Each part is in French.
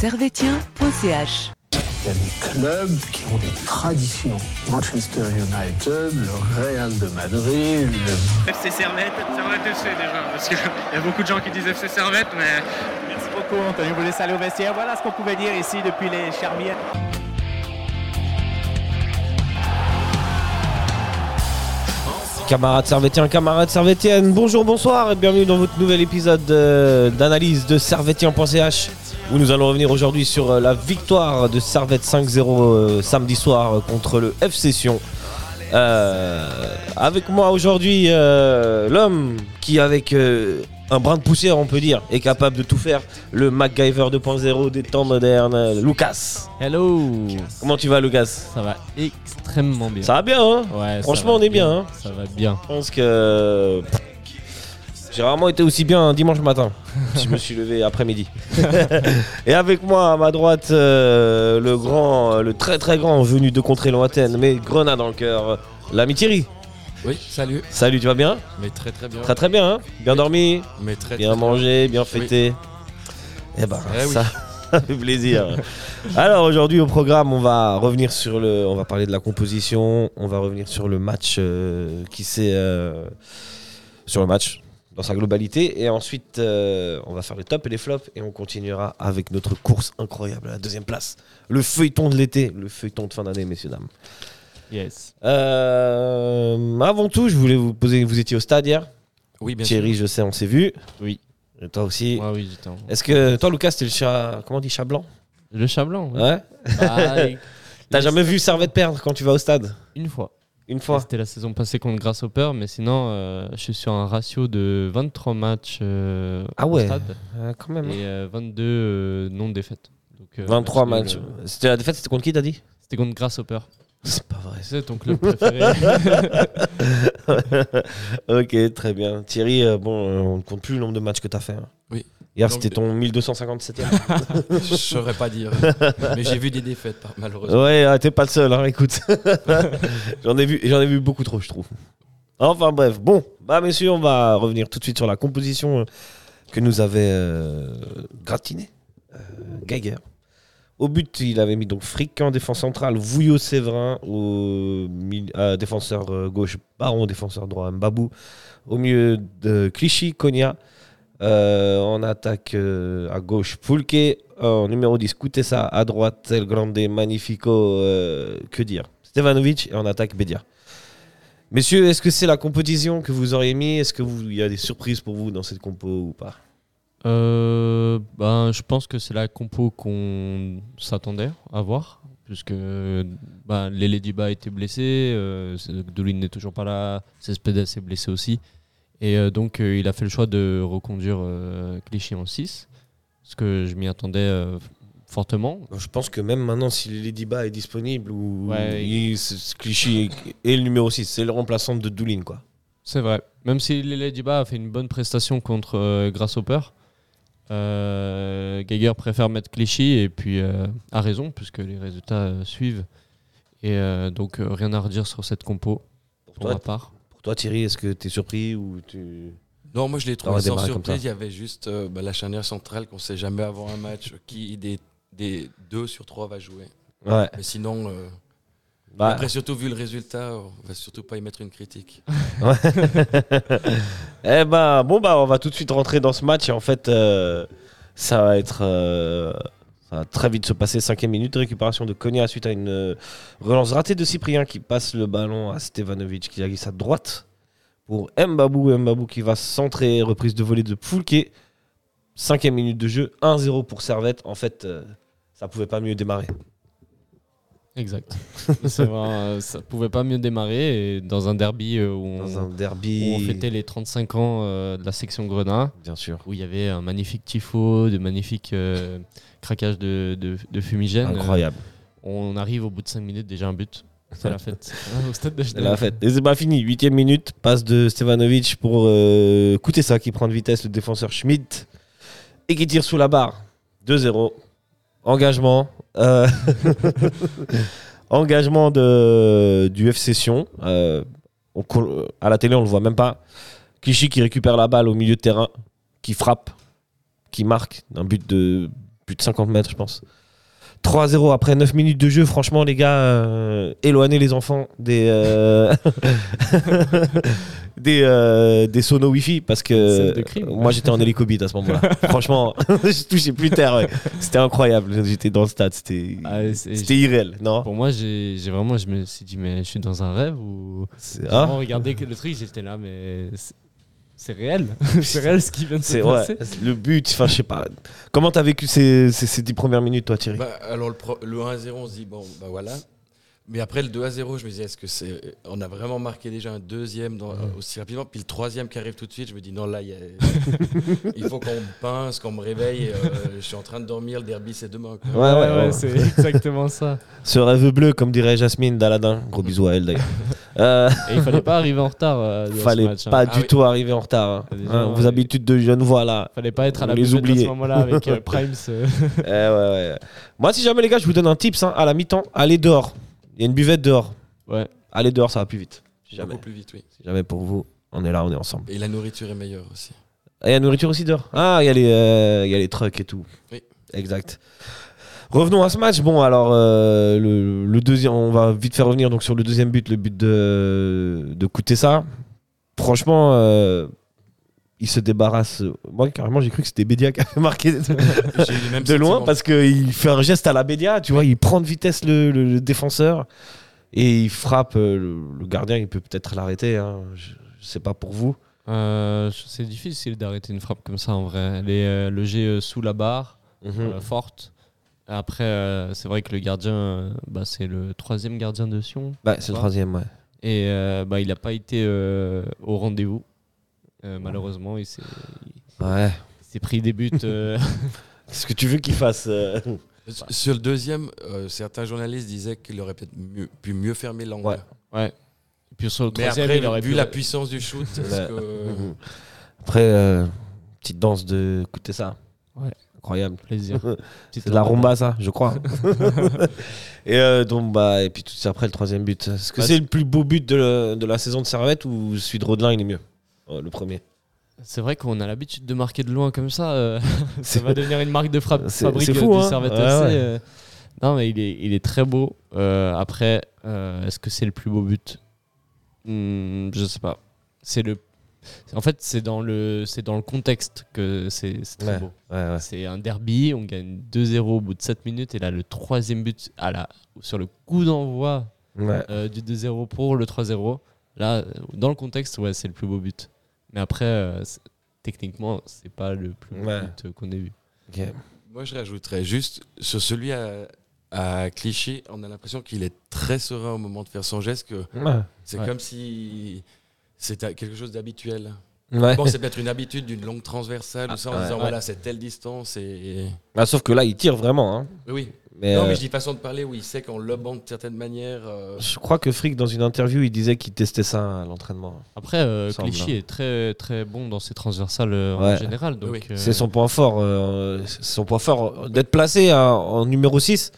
servetien.ch. Il y a des clubs qui ont des traditions. Manchester United, le Real de Madrid, le FC Servette, Servette FC déjà, parce qu'il y a beaucoup de gens qui disent FC Servette, mais Merci beaucoup, Anthony. Vous laissez aller au vestiaire. Voilà ce qu'on pouvait dire ici depuis les Charmières. Camarades servétiens, camarades servétiennes, bonjour, bonsoir et bienvenue dans votre nouvel épisode euh, d'analyse de servetien.ch où nous allons revenir aujourd'hui sur euh, la victoire de Servette 5-0 euh, samedi soir euh, contre le FC Sion. Euh, avec moi aujourd'hui euh, l'homme qui avec euh, un brin de poussière on peut dire est capable de tout faire, le MacGyver 2.0 des temps modernes, Lucas. Hello Comment tu vas Lucas? Ça va extrêmement bien. Ça va bien hein? Ouais, Franchement, on est bien, hein? Ça va bien. Je pense que pff, j'ai rarement été aussi bien un dimanche matin. je me suis levé après-midi. Et avec moi à ma droite, euh, le grand, le très très grand venu de contrées lointaines, mais grenade dans le cœur, l'ami Thierry. Oui, salut. Salut, tu vas bien Mais très très bien. Très très bien, hein Bien dormi, Mais très bien très mangé, bien fêté. Eh ben, Eh oui. ça, ça fait plaisir. Alors aujourd'hui au programme, on va revenir sur le, on va parler de la composition, on va revenir sur le match euh, qui s'est, euh, sur le match dans sa globalité, et ensuite euh, on va faire les tops et les flops, et on continuera avec notre course incroyable à la deuxième place, le feuilleton de l'été, le feuilleton de fin d'année, messieurs dames. Yes. Euh, avant tout, je voulais vous poser, vous étiez au stade hier, Oui, bien Thierry, je sais, on s'est vu. Oui. Et toi aussi. Ouais, oui, j'étais en- Est-ce que toi, Lucas, t'es le chat, comment on dit, chat blanc? Le chat blanc. oui. Ouais. Bah, T'as jamais vu Servette perdre quand tu vas au stade? Une fois. Une fois C'était la saison passée contre Grasshopper, mais sinon, euh, je suis sur un ratio de 23 matchs euh, Ah au ouais. stade Quand même. et euh, 22 euh, non-défaites. Donc, euh, 23 match matchs. C'était la défaite, c'était contre qui t'as dit? C'était contre Grasshopper. C'est pas vrai. C'est ton club préféré. ok, très bien. Thierry, euh, bon, on ne compte plus le nombre de matchs que t'as fait. hein. Hier, c'était ton 1257e. Je saurais pas dire. Mais j'ai vu des défaites, par- malheureusement. ouais, ah, t'es pas le seul, hein, écoute. j'en ai vu, j'en ai vu beaucoup trop, je trouve. Enfin bref, bon, bah messieurs, on va revenir tout de suite sur la composition euh, que nous avait euh, gratiné euh, Geiger. Au but, il avait mis donc Frick en défense centrale, Vouillot Séverin au euh, défenseur euh, gauche, Baron défenseur droit, Mbabou au milieu de Clichy, Konya. Euh, en attaque euh, à gauche, Poulke. En numéro 10, Koutessa. À droite, El Grande, Magnifico. euh, que dire Stevanovic. Et en attaque, Bedia. Messieurs, est-ce que c'est la composition que vous auriez mis? Est-ce qu'il y a des surprises pour vous dans cette compo ou pas? Euh, ben, je pense que c'est la compo qu'on s'attendait à voir, puisque ben, Lele Diba était blessé, Doulin n'est toujours pas là, Cespedes est blessé aussi. Et euh, donc, euh, il a fait le choix de reconduire euh, Clichy en 6, parce que je m'y attendais fortement. Je pense que même maintenant, si Ladyba est disponible, ou Ouais. il- c'est- Clichy est le numéro 6, c'est le remplaçant de Doulin, quoi. C'est vrai. Même si Lele Diba a fait une bonne prestation contre euh, Grasshopper, euh, Geiger préfère mettre Clichy et puis euh, a raison puisque les résultats suivent. Et donc rien à redire sur cette compo Pour pour toi, ma part. Pour toi, Thierry, est-ce que tu es surpris ou tu... Non, moi je l'ai trouvé sans surprise. Il y avait juste euh, bah, la charnière centrale qu'on sait jamais avoir un match qui des, des deux sur trois va jouer. Ouais. Mais sinon, euh, Bah, après surtout vu le résultat, on va surtout pas y mettre une critique. eh ben, bon, bah, on va tout de suite rentrer dans ce match. Et en fait, euh, ça va être. Ça va très vite se passer. Cinquième minute, récupération de Konya suite à une euh, relance ratée de Cyprien qui passe le ballon à Stevanovic qui la glisse à droite pour Mbabou. Mbabou qui va centrer. Reprise de volée de Foulke. Cinquième minute de jeu. 1-0 pour Servette. En fait, euh, ça pouvait pas mieux démarrer. Exact. Vrai, euh, ça pouvait pas mieux démarrer et dans un derby où, on, Dans un où derby. on fêtait les 35 ans de la section Grenat, Bien sûr. où il y avait un magnifique tifo, de magnifiques euh, craquages de, de, de fumigène. Incroyable. Euh, on arrive au bout de 5 minutes déjà un but. C'est la fête. Au stade de C'est Genève. la fête. Et c'est pas fini. Huitième minute, passe de Stevanovic pour euh, ça qui prend de vitesse le défenseur Schmidt et qui tire sous la barre. 2-0. Engagement. euh, Engagement de, du FC Sion. Euh, on co- à la télé, on le voit même pas. Clichy qui récupère la balle au milieu de terrain, qui frappe, qui marque un but de plus de 50 mètres, je pense. 3-0 après 9 minutes de jeu. Franchement, les gars, euh, éloignez les enfants des, euh, des, euh, des sonos Wi-Fi parce que crime. moi j'étais en hélicobite à ce moment-là. Franchement, je touchais plus terre. ouais. C'était incroyable. J'étais dans le stade. C'était Ah, irréel, non? Pour moi, j'ai vraiment, je me suis dit, mais je suis dans un rêve ou. C'est- J'ai vraiment regardé que le truc, j'étais là, mais c'est- c'est réel. c'est réel ce qui vient de se ouais, passer. le but. Enfin, je sais pas. Comment t'as vécu ces, ces, ces 10 premières minutes, toi, Thierry? Bah, alors le, pro- le 1-0, on se dit, bon, bah voilà. Mais après le 2-0, je me disais, est-ce que c'est. On a vraiment marqué déjà un deuxième dans- aussi rapidement? Puis le troisième qui arrive tout de suite, je me dis, non, là, il y a- il faut qu'on me pince, qu'on me réveille. euh, je suis en train de dormir, le derby, c'est demain. quoi. Ouais, ouais, ouais, ouais. c'est exactement ça. Ce rêve bleu, comme dirait Jasmine d'Aladin. Gros bisous à elle d'ailleurs. Euh, Et il fallait pas arriver en retard. euh, ce fallait match, hein. pas Ah du oui. tout arriver en retard. hein. Hein, vos habitudes de jeune voix là. Fallait pas être à la Vous les buvette à oubliez. ce moment-là avec euh, Primes. euh. Eh ouais, ouais. Moi, si jamais les gars, je vous donne un tips hein, à la mi-temps, allez dehors. Il y a une buvette dehors. Ouais. Allez dehors, ça va plus vite. Si jamais, Beaucoup plus vite, oui. si jamais pour vous, on est là, on est ensemble. Et la nourriture est meilleure aussi. Et il y a la nourriture aussi dehors. Ah, il y, a les, euh, il y a les trucks et tout. Oui. Exact. Revenons à ce match. Bon, alors, euh, le, le deuxième, on va vite faire revenir donc, sur le deuxième but, le but de, de Koutessa. Franchement, euh, il se débarrasse. Moi, carrément, j'ai cru que c'était Bédia qui avait marqué même de loin parce qu'il fait un geste à la Bédia. Tu vois, il prend de vitesse le, le- le défenseur et il frappe. euh, Le, le gardien, il peut peut-être l'arrêter. hein. Je, je sais pas pour vous. Euh, c'est difficile d'arrêter une frappe comme ça en vrai. Les, euh, le jet euh, sous la barre, Mhm. euh, forte. Après, euh, c'est vrai que le gardien, euh, bah, c'est le troisième gardien de Sion. Bah, c'est le troisième, ouais. Et euh, bah, il n'a pas été euh, au rendez-vous. Euh, malheureusement, il s'est Ouais. pris des buts. euh, Qu'est-ce que tu veux qu'il fasse euh? Sur le deuxième, euh, certains journalistes disaient qu'il aurait peut-être mieux- pu mieux fermer l'angle. Ouais. ouais. Et puis sur le Mais troisième, après, il aurait vu pu- la puissance du shoot, que-. Après, euh, petite danse de. Écoutez ça. Ouais. Incroyable. plaisir. C'est de la rumba, ça, je crois. et euh, donc, bah, et puis tout de suite après le troisième but. Est-ce que Bah, c'est le plus beau but de, le- de la saison de Servette ou celui de Rodelin, il est mieux? Le premier. C'est vrai qu'on a l'habitude de marquer de loin comme ça. euh, ça va devenir une marque de frappe C'est- fabrique euh, fou, du hein. Servette Ouais, euh. Non, mais il est, il est très beau. Euh, après, euh, est-ce que c'est le plus beau but? Hmm, Je sais pas. C'est le. En fait, c'est dans le, c'est dans le contexte que c'est très Ouais. beau. C'est un derby, on gagne 2-0 au bout de 7 minutes et là le troisième but à la, sur le coup d'envoi du 2-0 pour le 3-0. Là, dans le contexte, ouais, c'est le plus beau but. Mais après, euh, techniquement, c'est pas le plus beau Ouais. but qu'on ait vu. Moi, je rajouterais juste sur celui à, à Clichy, on a l'impression qu'il est très serein au moment de faire son geste, que Ouais. c'est Ouais. comme si c'était quelque chose d'habituel. Ouais. Bon, c'est peut-être une habitude d'une longue transversale ou ça, en ouais. disant Ouais. voilà, c'est telle distance et. Ah, sauf que là, il tire vraiment. hein. Oui. Mais, non, euh, mais je dis façon de parler où il sait qu'on le bande de certaines manières. euh, je crois que Frick, dans une interview, il disait qu'il testait ça à l'entraînement. Après, euh, Clichy est très très bon dans ses transversales euh, en Ouais. général. Donc, Oui. euh, C'est son point fort. euh, c'est son point fort. D'être placé à- en numéro 6,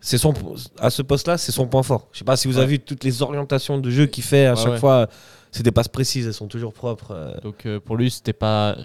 c'est son, à ce poste-là, c'est son point fort. Je sais pas si vous avez vu toutes les orientations de jeu qu'il fait à Ouais, chaque ouais. fois. C'est des passes précises, elles sont toujours propres. euh. donc euh, pour lui, c'était pas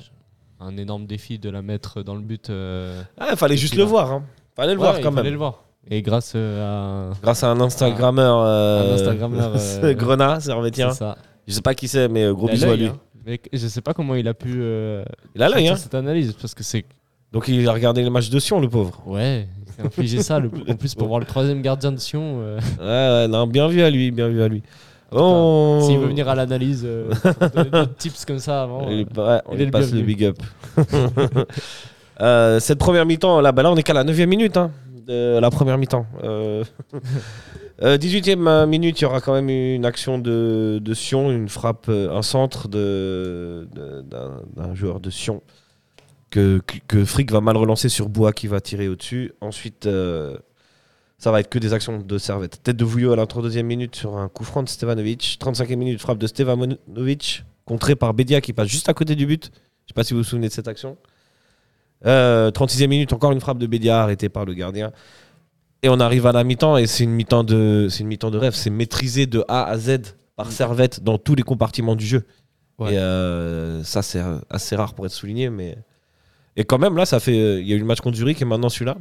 un énorme défi de la mettre dans le but. euh, Ah, il fallait juste le voir. Hein. Fallait le ouais, voir quand fallait même. le voir. Et grâce euh, à Grâce à un Instagrammeur. euh, Un Instagrammeur, euh, Grenat, servetien. c'est ça. Je sais pas qui c'est, mais euh, gros bisous à lui. hein. Mais je sais pas comment il a pu euh, Il a l'œil, hein. cette analyse parce que c'est Donc il a regardé les matchs de Sion, le pauvre. ouais, il s'est infligé ça. le- en plus pour voir le troisième gardien de Sion. Ouais, ouais, non, bien vu à lui, bien vu à lui. S'il veut venir à l'analyse, euh, tips comme ça avant. Il euh, ouais, on il lui passe le big up. Euh, cette première mi-temps, là, bah là on est qu'à la 9 minute hein, de la première mi-temps. Euh, euh, 18e minute, il y aura quand même une action de, Sion, une frappe, euh, un centre d'un, joueur de Sion que, Frick va mal relancer sur Bois qui va tirer au-dessus. Ensuite, euh, ça va être que des actions de Servette. Tête de Vouillot à 32e minute sur un coup franc de Stevanovic. 35e minute, frappe de Stevanovic, contré par Bedia qui passe juste à côté du but. Je sais pas si vous vous souvenez de cette action. Euh, 36e minute, encore une frappe de Bédia arrêtée par le gardien. Et on arrive à la mi-temps et c'est une mi-temps de, c'est une mi-temps de rêve. C'est maîtrisé de A à Z par Servette dans tous les compartiments du jeu. Ouais. Et euh, ça, c'est assez rare pour être souligné. Mais... Et quand même, là, ça fait. euh, Il y a eu le match contre Zurich et maintenant celui-là.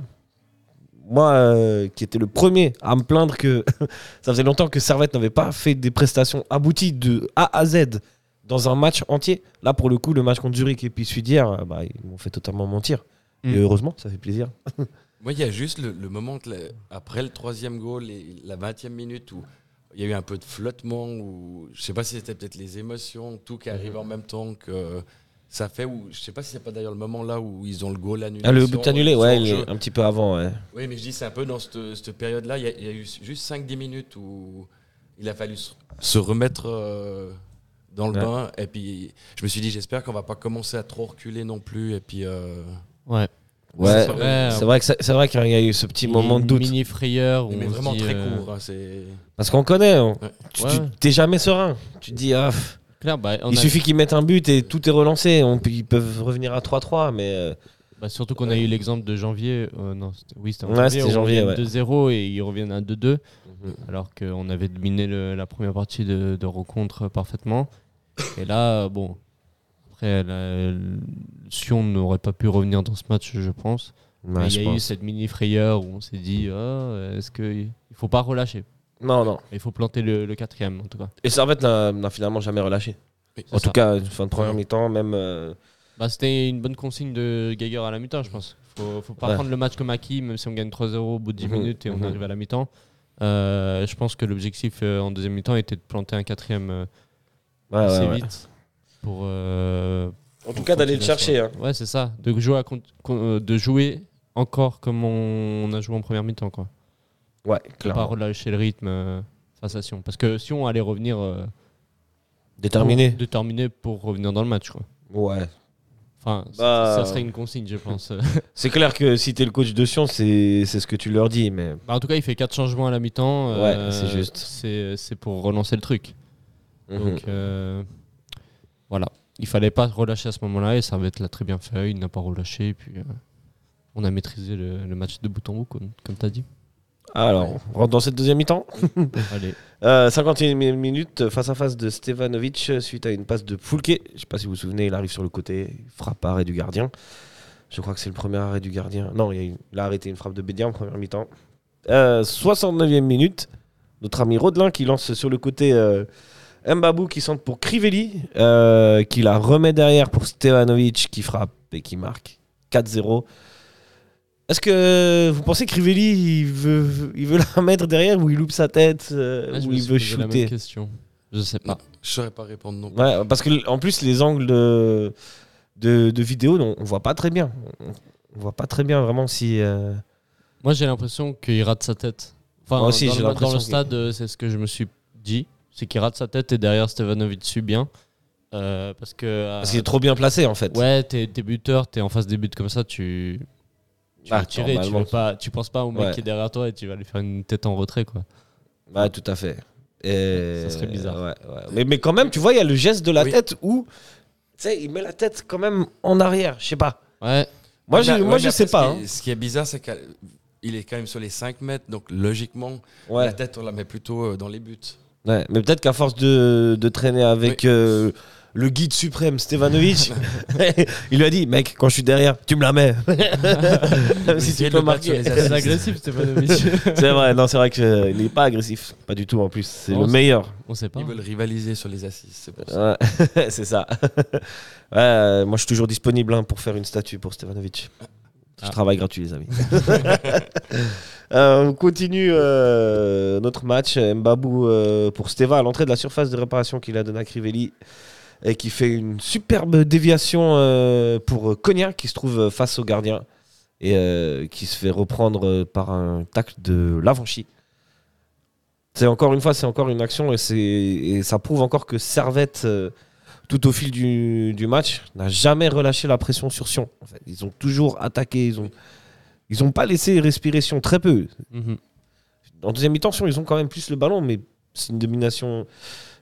Moi, euh, qui étais le premier à me plaindre que ça faisait longtemps que Servette n'avait pas fait des prestations abouties de A à Z dans un match entier. Là, pour le coup, le match contre Zurich et puis celui d'hier, euh, bah, ils m'ont fait totalement mentir. Mm. Et heureusement, ça fait plaisir. Moi, il y a juste le, le moment, que la- après le troisième goal, et la 20e minute, où il y a eu un peu de flottement, ou je sais pas si c'était peut-être les émotions, tout qui arrive en même temps que ça fait, ou je sais pas si c'est pas d'ailleurs le moment là où ils ont le goal annulé. Ah, le but annulé, ouais, il est un petit peu avant. Ouais. Oui, mais je dis, c'est un peu dans cette, cette période-là, il y, a- il y a eu juste 5-10 minutes où il a fallu se, se remettre euh, dans le Ouais. bain, et puis je me suis dit, j'espère qu'on va pas commencer à trop reculer non plus, et puis. euh, Ouais. Ouais, C'est vrai, c'est vrai que c'est c'est vrai qu'il y a eu ce petit moment de doute. Mini frayeur. où mais vraiment dit, très euh, court. hein, c'est. Parce qu'on connaît. Tu t'es jamais serein. Tu te dis, ah, bah, on il a- suffit qu'ils mettent un but et tout est relancé. Ils peuvent revenir à 3-3, mais. euh, bah, surtout qu'on a eu l'exemple de janvier. euh, non, oui, c'était janvier. c'était où on janvier, revient ouais. 2-0 et ils reviennent à 2-2. Mhm. Alors qu'on avait dominé le- la première partie de, de rencontre parfaitement. Et là, euh, bon. Après, la- Sion n'aurait pas pu revenir dans ce match, je pense. ouais, Mais je il y a eu cette mini frayeur où on s'est dit, ah, est-ce qu'il ne faut pas relâcher? Non, non. Il faut planter le, le quatrième, en tout cas. Et Servette n'a n'a finalement jamais relâché. Oui, En tout ça. cas, fin de première mi-temps, même. euh, Bah, C'était une bonne consigne de Geiger à la mi-temps, je pense. Faut, faut pas Ouais. prendre le match comme acquis, même si on gagne 3-0 au bout de 10 Mhm, minutes et on mhm. arrive à la mi-temps. Euh, je pense que l'objectif euh, en deuxième mi-temps était de planter un quatrième euh, ouais, assez ouais, ouais. vite. Pour, euh, En tout cas, d'aller le chercher. hein. Ouais, c'est ça. De jouer, à euh, de jouer encore comme on, on a joué en première mi-temps. Quoi. Ouais, Faut Pas clairement. relâcher le rythme euh, Sion. Parce que Sion allait revenir. euh, Déterminé. pour- déterminé pour revenir dans le match. Quoi. Ouais. Enfin, Bah, ça serait une consigne, je pense. C'est clair que si t'es le coach de Sion, c'est c'est ce que tu leur dis. Mais Bah, en tout cas, il fait 4 changements à la mi-temps. Ouais, euh, c'est juste. C'est c'est pour relancer le truc. Mhm. Donc euh, voilà. Il fallait pas relâcher à ce moment-là et ça va être là très bien fait. Il n'a pas relâché. Et puis euh, on a maîtrisé le, le match de bout en bout, comme, comme tu as dit. Alors, on rentre dans cette deuxième mi-temps. Allez. Euh, 51 minutes face à face de Stevanovic suite à une passe de Foulke. Je sais pas si vous vous souvenez, il arrive sur le côté, frappe arrêt du gardien. Je crois que c'est le premier arrêt du gardien. Non, a il a arrêté une frappe de Bédia en première mi-temps. Euh, 69e minute, notre ami Rodelin qui lance sur le côté euh, Mbabou qui centre pour Crivelli, euh, qui la remet derrière pour Stevanovic qui frappe et qui marque 4-0. Est-ce que vous pensez que Crivelli il veut, il veut la mettre derrière ou il loupe sa tête euh, Ah, ou il veut posé la même shooter? question. Je sais pas. Non, je saurais pas répondre non plus. Ouais, parce que en plus les angles de, de, de vidéo, on, on voit pas très bien. On, on voit pas très bien vraiment si. euh, Moi, j'ai l'impression qu'il rate sa tête. Enfin, Moi aussi, dans, j'ai le, dans l'impression le stade, c'est ce que je me suis dit. C'est qu'il rate sa tête et derrière Stevanovic suit bien. Euh, parce que. Parce qu'il est trop bien placé en fait. Ouais, t'es t'es buteur, t'es en face des buts comme ça, tu. Tu Ah, vas tirer, tu, veux pas, tu penses pas au mec Ouais. qui est derrière toi et tu vas lui faire une tête en retrait, quoi. Ouais, tout à fait. Et- Ça serait bizarre. ouais, ouais. Mais, mais quand même, tu vois, il y a le geste de la Oui. tête où. Tu sais, il met la tête quand même en arrière. Je sais pas. Ouais, Moi, je, mais- moi, je sais pas. Ce hein. qui, est, ce qui est bizarre, c'est qu'il est quand même sur les 5 mètres, donc logiquement, Ouais. la tête, on la met plutôt euh, dans les buts. Ouais, mais peut-être qu'à force de, de traîner avec euh, le guide suprême Stevanovic, il lui a dit Mec, quand je suis derrière, tu me la mets. Même si tu peux marquer. c'est agressif, Stevanovic. C'est vrai, non, c'est vrai qu'il n'est pas agressif. Pas du tout en plus. C'est le meilleur. On sait pas. Ils veulent rivaliser sur les assises, c'est pour ça. Ouais, c'est ça. Ouais, euh, moi, je suis toujours disponible hein, pour faire une statue pour Stevanovic. Je Ah. travaille gratuit, les amis. Euh, on continue euh, notre match. Mbabou euh, pour Steva à l'entrée de la surface de réparation qu'il a donné à Crivelli et qui fait une superbe déviation pour Cognac qui se trouve face au gardien et qui se fait reprendre par un tacle de Lavanchy. C'est encore une fois, c'est encore une action et, et ça prouve encore que Servette, tout au fil du, match, n'a jamais relâché la pression sur Sion. Ils ont toujours attaqué, ils ont, ils ont pas laissé respirer Sion très peu. Mhm. En deuxième mi-temps, Sion, ils ont quand même plus le ballon, mais c'est une domination,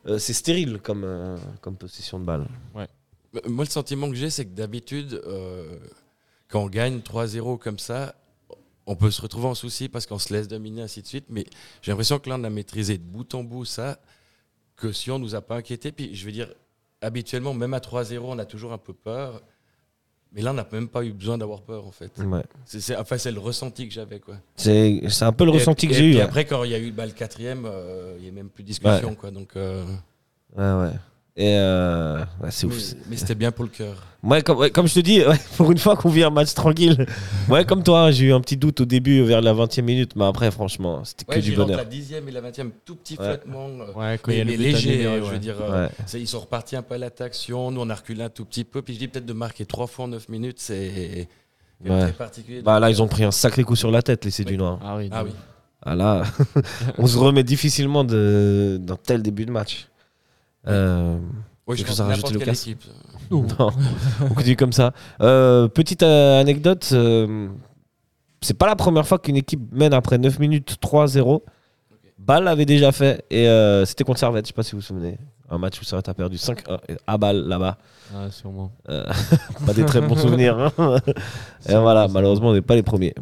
euh, c'est stérile comme, euh, comme possession de balle. Euh, Moi, le sentiment que j'ai, c'est que d'habitude, euh, quand on gagne 3-0 comme ça, on peut se retrouver en souci parce qu'on se laisse dominer, ainsi de suite. Mais j'ai l'impression que là, on a maîtrisé de bout en bout ça, que si on nous a pas inquiété. Puis je veux dire, habituellement, même à 3-0, on a toujours un peu peur. Mais là, on n'a même pas eu besoin d'avoir peur, en fait. Ouais. C'est, enfin, c'est le ressenti que j'avais, quoi. C'est c'est un peu le Et- ressenti que et j'ai eu. puis hein. après, quand il y a eu bah, le quatrième, euh, il n'y a même plus de discussion, quoi. Donc, euh, Ouais, ouais. Et euh, ouais, c'est mais, ouf. mais c'était bien pour le cœur. Ouais, comme, ouais, comme je te dis, ouais, pour une fois qu'on vit un match tranquille. Ouais, comme toi, j'ai eu un petit doute au début, vers la 20 e minute, mais après, franchement, c'était que du bonheur. la dixième et la vingtième, tout petit Ouais. flottement. euh, Ouais, quand il y a mais, mais léger, hein, ouais. je veux dire. euh, ils sont repartis un peu à l'attaction. Nous, on a reculé un tout petit peu. Puis je dis peut-être de marquer trois fois en 9 minutes, c'est très particulier. Bah là, ils ont pris un sacré coup sur la tête, les Cédunois. Ah oui. Ah oui. Ah là, on se remet difficilement de- d'un tel début de match. Euh, Oui, je pense à rajouter, Lucas équipe. non, on continue comme ça. Euh, petite euh, anecdote, euh, c'est pas la première fois qu'une équipe mène après 9 minutes 3-0. Bâle l'avait déjà fait et euh, c'était contre Servette, je sais pas si vous vous souvenez. Un match où Servette a perdu 5-1 et à Bâle là-bas. Ah, sûrement. Euh, pas des très bons souvenirs. hein. et voilà, malheureusement, on n'est pas les premiers.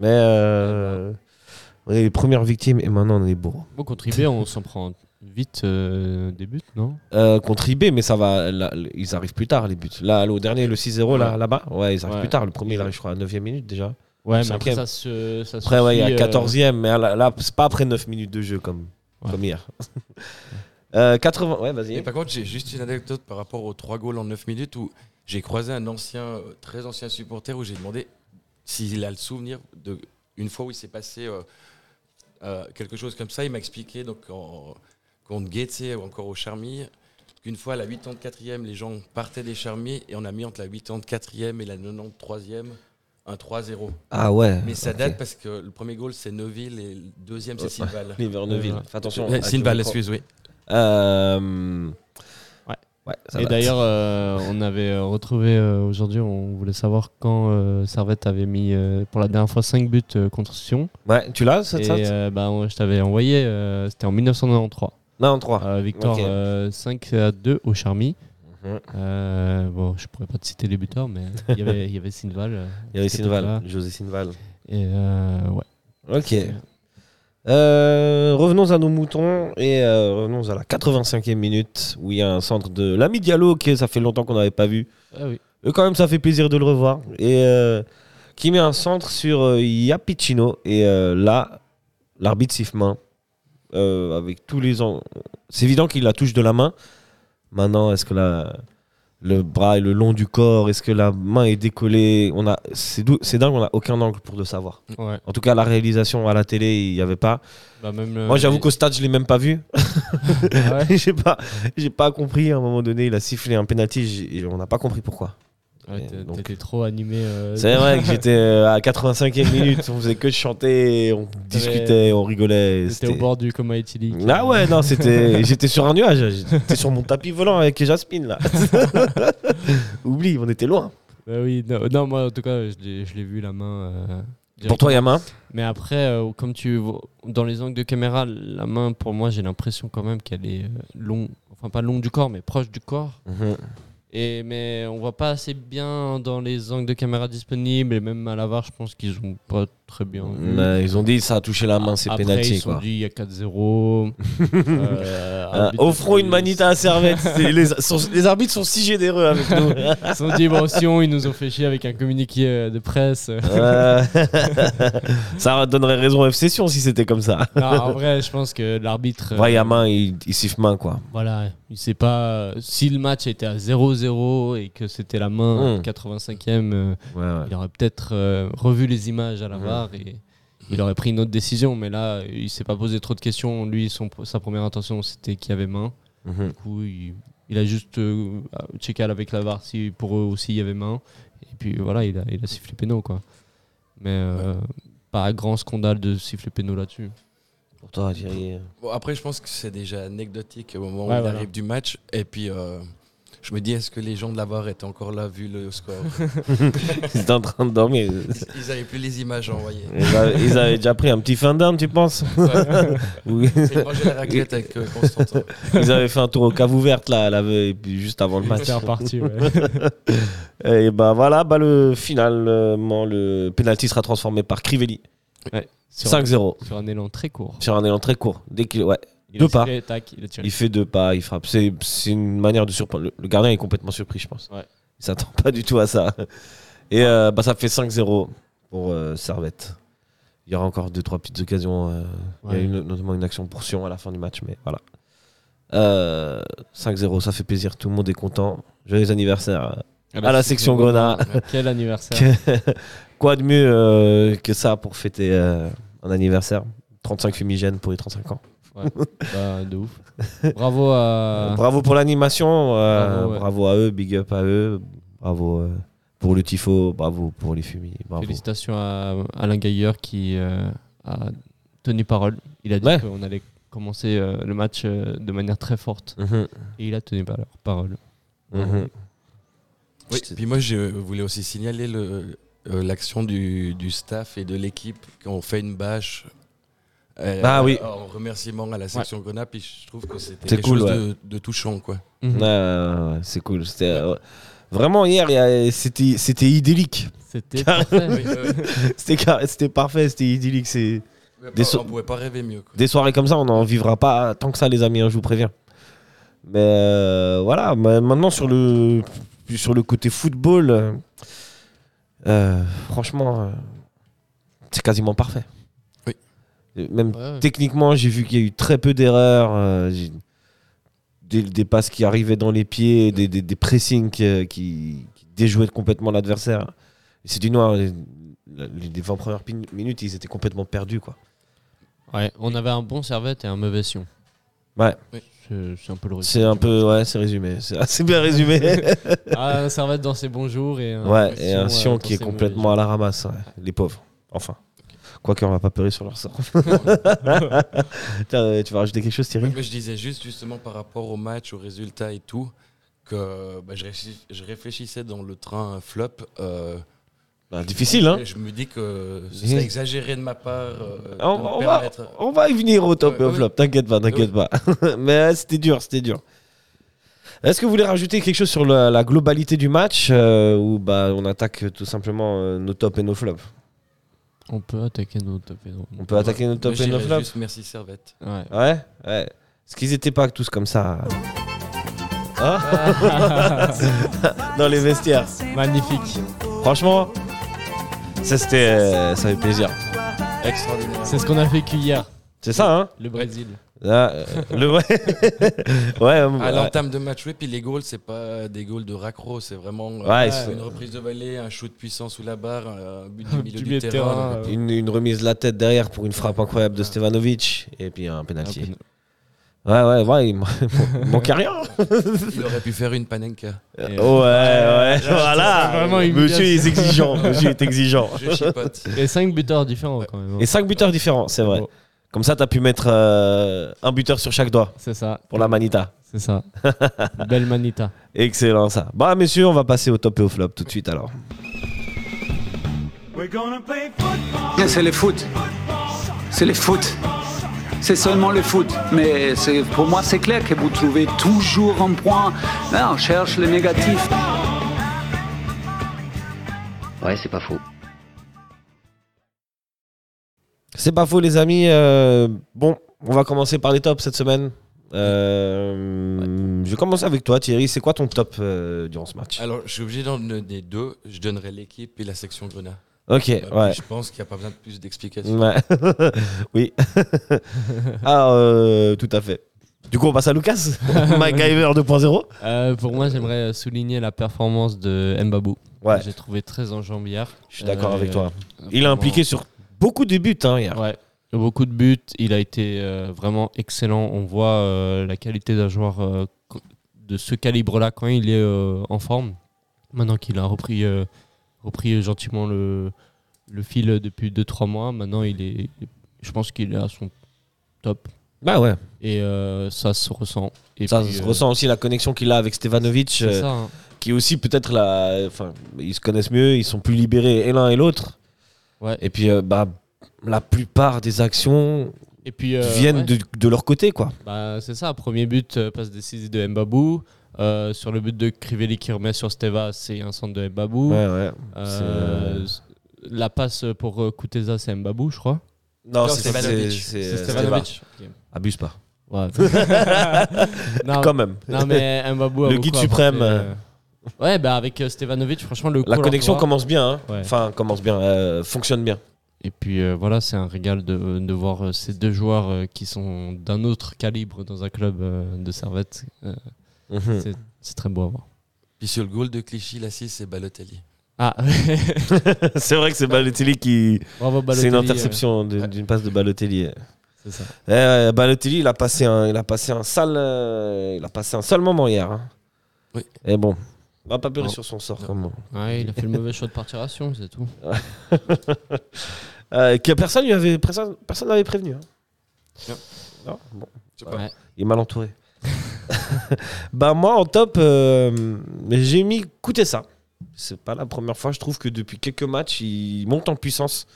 Mais euh, on est les premières victimes et maintenant on est beau. Bon, contre IB, on s'en prend vite euh, des buts, non Euh, contre IB, mais ça va. là, ils arrivent plus tard, les buts. Là, au dernier, le 6-0 là, Ouais. là-bas, ouais, ils arrivent Ouais. plus tard. Le premier, il arrive, je crois, à 9 minute déjà. Ouais, mais Cinquième. après, ça se. Ça se Après, ouais, il y a suit, euh, 14e, mais là, là, c'est pas après 9 minutes de jeu comme, Ouais. comme hier. Euh, 80, ouais, Et vas-y. par contre, j'ai juste une anecdote par rapport aux trois goals en 9 minutes où j'ai croisé un ancien, euh, très ancien supporter où j'ai demandé s'il a le souvenir de une fois où il s'est passé euh, euh, quelque chose comme ça. Il m'a expliqué donc en, contre Guetze ou encore au Charmy qu'une fois à la 84e, les gens partaient des Charmy et on a mis entre la 84e et la 93e un 3-0. Ah ouais. Mais ça date parce que le premier goal c'est Neuville et le deuxième c'est. Fais attention. Euh, Silval, le micro. excuse, oui. Euh, Ouais. Ouais, ça Et d'ailleurs, euh, on avait retrouvé euh, aujourd'hui, on voulait savoir quand euh, Servette avait mis euh, pour la dernière fois 5 buts euh, contre Sion. Ouais, tu l'as, cette Et euh, bah, je t'avais envoyé, euh, c'était en 1993. Non, 3. Euh, victoire Ok. euh, 5 à 2 au Charmy. Mhm. Euh, bon, je pourrais pas te citer les buteurs, mais il y avait, il y avait Sinval. euh, Il y avait qui était Sinval. José Sinval. Et euh, ouais. Ok. Euh, revenons à nos moutons et euh, revenons à la 85e minute où il y a un centre de l'ami Diallo que ça fait longtemps qu'on n'avait pas vu. Ah oui. Et quand même, ça fait plaisir de le revoir. Et euh, qui met un centre sur euh, Yapicino. Et euh, là, l'arbitre siffle main. Euh, avec tous les ans. C'est évident qu'il la touche de la main. Maintenant, est-ce que la, le bras est le long du corps? Est-ce que la main est décollée? On a, c'est, dou- dingue, on n'a aucun angle pour le savoir. Ouais. En tout cas, la réalisation à la télé, il n'y avait pas. Bah, même, Moi, j'avoue qu'au stade, je l'ai même pas vu. Ouais j'ai pas, j'ai pas compris. À un moment donné, il a sifflé un penalty. On n'a pas compris pourquoi. Ouais, donc- T'étais trop animé. euh, C'est vrai que j'étais euh, à 85e minute. On faisait que chanter, on discutait, on rigolait. T'étais au c'était- bord du coma éthylique. Ah ouais, non, c'était. J'étais sur un nuage. J'étais sur mon tapis volant avec Jasmine là. Oublie, on était loin. Bah oui, non, non, moi en tout cas, je l'ai vu la main. euh, Pour toi, il y a main Mais après, euh, comme tu vois, dans les angles de caméra, la main, pour moi, j'ai l'impression quand même qu'elle est euh, long, enfin pas long du corps, mais proche du corps. Mhm. Et mais on voit pas assez bien dans les angles de caméra disponibles et même à la je pense qu'ils ont pas très bien. vu. Mais ils ont dit ça a touché la main, c'est Après, penalty ils quoi. dit il y a 4-0. euh, arbitre offrons une de manita à Servette. C'est- les, sont- les arbitres sont si généreux avec nous. Ils sont dit bon, Sion, ils nous ont fait chier avec un communiqué euh, de presse. Euh, ça donnerait raison au FC Sion si c'était comme ça. non, en vrai, je pense que l'arbitre. euh, y a main, il, il siffle main quoi. Voilà, il sait pas si le match était à 0-0 et que c'était la main Mm. 85e, euh, Ouais, ouais. il aurait peut-être euh, revu les images à la Mhm. Et il aurait pris une autre décision. Mais là, il s'est pas posé trop de questions. Lui, son, sa première intention, c'était qu'il y avait main. Mhm. Du coup, il, il a juste euh, checké avec la VAR si pour eux aussi il y avait main. Et puis voilà, il a, il a sifflé péno quoi. Mais euh, pas grand scandale de siffler péno là-dessus. Pour toi, Thierry. Bon, après, je pense que c'est déjà anecdotique au moment Ouais, où il voilà. arrive du match. Et puis, euh, je me dis, est-ce que les gens de la VAR étaient encore là vu le score? Ils étaient en train de dormir. Ils n'avaient plus les images envoyées. Ils avaient, ils avaient déjà pris un petit fin d'âne, tu penses? Ouais. Oui. Ils mangeaient la raclette avec euh, Constantin. Ils avaient fait un tour aux caves ouvertes là, la veille, et puis juste avant le match. Reparti. ouais. Et bah voilà, bah le finalement le penalty sera transformé par Crivelli. Sur- 5-0 Sur un élan très court. sur un élan très court. Dès qu'il ouais, Il Deux pas. tac, il fait deux pas, il frappe. C'est une manière de surprendre. Le, le gardien est complètement surpris, je pense. Ouais. Il s'attend pas du tout à ça. Et euh, bah, ça fait 5-0 pour euh, Servette. Il y aura encore 2-3 petites occasions. euh, Il y a une- notamment une action pour Sion à la fin du match, mais voilà. Euh, 5-0, ça fait plaisir. Tout le monde est content. Joyeux anniversaire à la section Grenat. Quel anniversaire. Quoi de mieux que ça pour fêter un anniversaire? 35 fumigènes pour les 35 ans. Bah, de ouf. Bravo à. Bravo pour l'animation, euh, Bravo, ouais. bravo à eux, big up à eux, bravo euh, pour le tifo, bravo pour les fumis, bravo. Félicitations à Alain Gailleur qui euh, a tenu parole. Il a dit Ouais. qu'on allait commencer euh, le match euh, de manière très forte. Mhm, Et il a tenu par- parole. mhm. Oui, puis moi, je voulais aussi signaler le- euh, l'action du, du staff et de l'équipe quand on fait une bâche. Euh, Ah oui. En remerciement à la section Grenat, puis je trouve que c'était quelque cool, chose ouais. de, de touchant, quoi. Ouais, ouais, ouais, c'est cool. C'était, euh, vraiment hier, c'était c'était idyllique. C'était parfait. Oui, oui, oui. C'était parfait, c'était idyllique. C'est Des pas- so- on pouvait pas rêver mieux. Quoi. des soirées comme ça, on n'en vivra pas tant que ça, les amis. hein, je vous préviens. Mais euh, voilà, ma- maintenant sur le sur le côté football, euh, franchement, euh, c'est quasiment parfait. Même Ouais, techniquement, j'ai vu qu'il y a eu très peu d'erreurs. euh, des, des passes qui arrivaient dans les pieds, des, des, des pressings qui, qui, déjouaient complètement l'adversaire. C'est du noir. Les, les- les 20 premières minutes, ils étaient complètement perdus. Quoi. Ouais, on avait un bon servette et un mauvais sion. Ouais, C'est c'est un peu le résumé c'est un peu. Ouais, c'est résumé. C'est assez bien résumé. Ah, un servette dans ses bons jours et un ouais, mauvais et un Sion, euh, qui est complètement à la ramasse. ouais. Les pauvres. Enfin. Quoique, on va pas pleurer sur leur sort. Euh, tu vas rajouter quelque chose, Thierry? Ouais, je disais juste justement par rapport au match, aux résultats et tout, que bah, je, réfléchis- je réfléchissais dans le train flop. euh, Bah, Difficile, hein Je me dis que ce serait exagéré de ma part. euh, on, de me on va, on va y venir au top Ouais, et au ouais. flop. T'inquiète pas, t'inquiète pas. Mais c'était dur, c'était dur. Est-ce que vous voulez rajouter quelque chose sur la, la globalité du match euh, ou bah on attaque tout simplement euh, nos tops et nos flops? On peut attaquer nos top et nos- On peut attaquer nos je et nos flops merci Servette. Ouais. Ouais, ouais. Est-ce qu'ils étaient pas tous comme ça Hein Dans les vestiaires. Magnifique. Franchement, ça c'était, euh, ça fait plaisir. Extraordinaire. C'est ce qu'on a vécu hier, C'est ça, hein le Brésil. Là, euh, le ouais, ouais, À ouais. l'entame de match, oui, puis les goals, c'est pas des goals de raccro, c'est vraiment euh, Ouais, une reprise de volée, un shoot puissant sous la barre, un but du milieu Du terrain. euh, Une, une remise de la tête derrière pour une frappe incroyable de Stevanovic et puis un penalty. Un Ouais, ouais, ouais, il man- il manquait rien. il aurait pu faire une panenka. Et, ouais, euh, ouais, voilà. vraiment une Monsieur est exigeant. Monsieur est exigeant. Je chipote. Et 5 buteurs différents quand même. hein. Et cinq buteurs différents, c'est vrai. Bon, Comme ça, t'as pu mettre euh, un buteur sur chaque doigt C'est ça. pour la manita. C'est ça. Belle manita. Excellent ça. Bah messieurs, on va passer au top et au flop tout de suite alors. C'est le foot. C'est le foot. C'est seulement le foot. Mais c'est- pour moi, c'est clair que vous trouvez toujours un point. Là, on cherche le négatif. Ouais, c'est pas faux. C'est pas faux les amis. Euh, bon, on va commencer par les tops cette semaine. Euh, Je vais commencer avec toi Thierry. C'est quoi ton top euh, durant ce match? Alors, je suis obligé d'en donner deux. Je donnerai l'équipe et la section Grenat. Ok, Euh, ouais. Je pense qu'il n'y a pas besoin de plus d'explications. Ouais. oui. ah, euh, tout à fait. Du coup, on passe à Lucas. MacGyver 2.0. Euh, pour moi, j'aimerais souligner la performance de Mbabou. Ouais, J'ai trouvé très enjambière. je suis d'accord Euh, avec toi. Il est impliqué sur beaucoup de buts hein, hier. Ouais. Beaucoup de buts. Il a été euh, vraiment excellent. On voit euh, la qualité d'un joueur euh, de ce calibre-là quand il est en forme. Maintenant qu'il a repris, repris gentiment le, le fil depuis 2-3 mois, maintenant il est, je pense qu'il est à son top. Bah ouais. Et ça se ressent. Et Ça puis, se ressent aussi la connexion qu'il a avec Stevanovic, C'est ça. hein. qui aussi peut-être la. Enfin, ils se connaissent mieux, ils sont plus libérés et l'un et l'autre. Ouais. Et puis, euh, bah, la plupart des actions Et puis, euh, viennent ouais. de, de leur côté, quoi. Bah, c'est ça, premier but, euh, passe décisive de Mbabou. Euh, sur le but de Crivelli qui remet sur Steva, c'est un centre de Mbabou. Ouais, ouais. Euh, La passe pour Kuteza, c'est Mbabou, je crois. Non, c'est Stevanovic. Abuse pas. Ouais. non, Quand même. non, mais Mbabou a Le guide apporté, suprême, euh, Ouais, bah avec euh, Stevanovic, franchement, le La coup connexion commence bien. hein. Ouais. Enfin, commence bien. euh, fonctionne bien. Et puis euh, voilà, c'est un régal de, de voir euh, ces deux joueurs euh, qui sont d'un autre calibre dans un club euh, de Servette. Euh, Mhm. c'est- C'est très beau à voir. Puis sur le goal de Clichy, la 6, c'est Balotelli. Ah, c'est vrai que c'est Balotelli qui. bravo C'est Balotelli. une euh, interception de- d'une passe de Balotelli. c'est ça. Eh, Balotelli, il a passé un, il a passé un sale, euh, il a passé un sale moment hier. hein. Oui. Et bon, on va pas pleurer Non. sur son sort. Non. Comme... Ouais, il a fait le mauvais choix de partiration, c'est tout. Euh, que personne lui avait, personne, personne l'avait prévenu. hein. Non. Non, bon, Je sais pas. Ouais. il est mal entouré. bah moi en top, euh, j'ai mis ça. C'est pas la première fois. Je trouve que depuis quelques matchs, il monte en puissance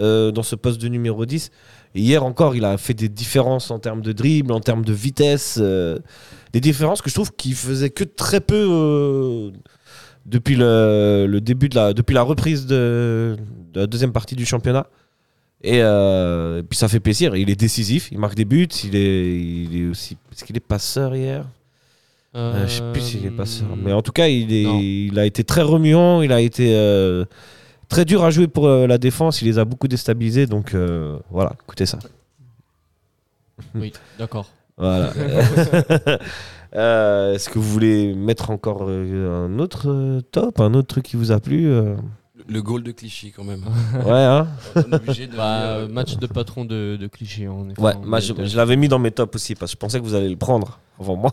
euh, dans ce poste de numéro 10. Et hier encore, il a fait des différences en termes de dribble, en termes de vitesse. euh, des différences que je trouve qu'il faisait que très peu euh, depuis le, le début de la, depuis la reprise de, de la deuxième partie du championnat. Et, et puis ça fait plaisir. Il est décisif, il marque des buts, il est, il est aussi. Est-ce qu'il est passeur hier? Je sais plus s'il est passeur. Mais en tout cas, il, est, non. il a été très remuant, il a été très dur à jouer pour euh, la défense, il les a beaucoup déstabilisés. Donc euh, voilà, écoutez ça. Oui, d'accord. Voilà. Euh, Est-ce que vous voulez mettre encore un autre top, un autre truc qui vous a plu Le goal de Clichy, quand même. Ouais, hein On est obligé de Bah, dire, match de patron de, de cliché. On est Ouais, en moi, je, milieu de- je l'avais mis dans mes tops aussi parce que je pensais que vous allez le prendre avant moi.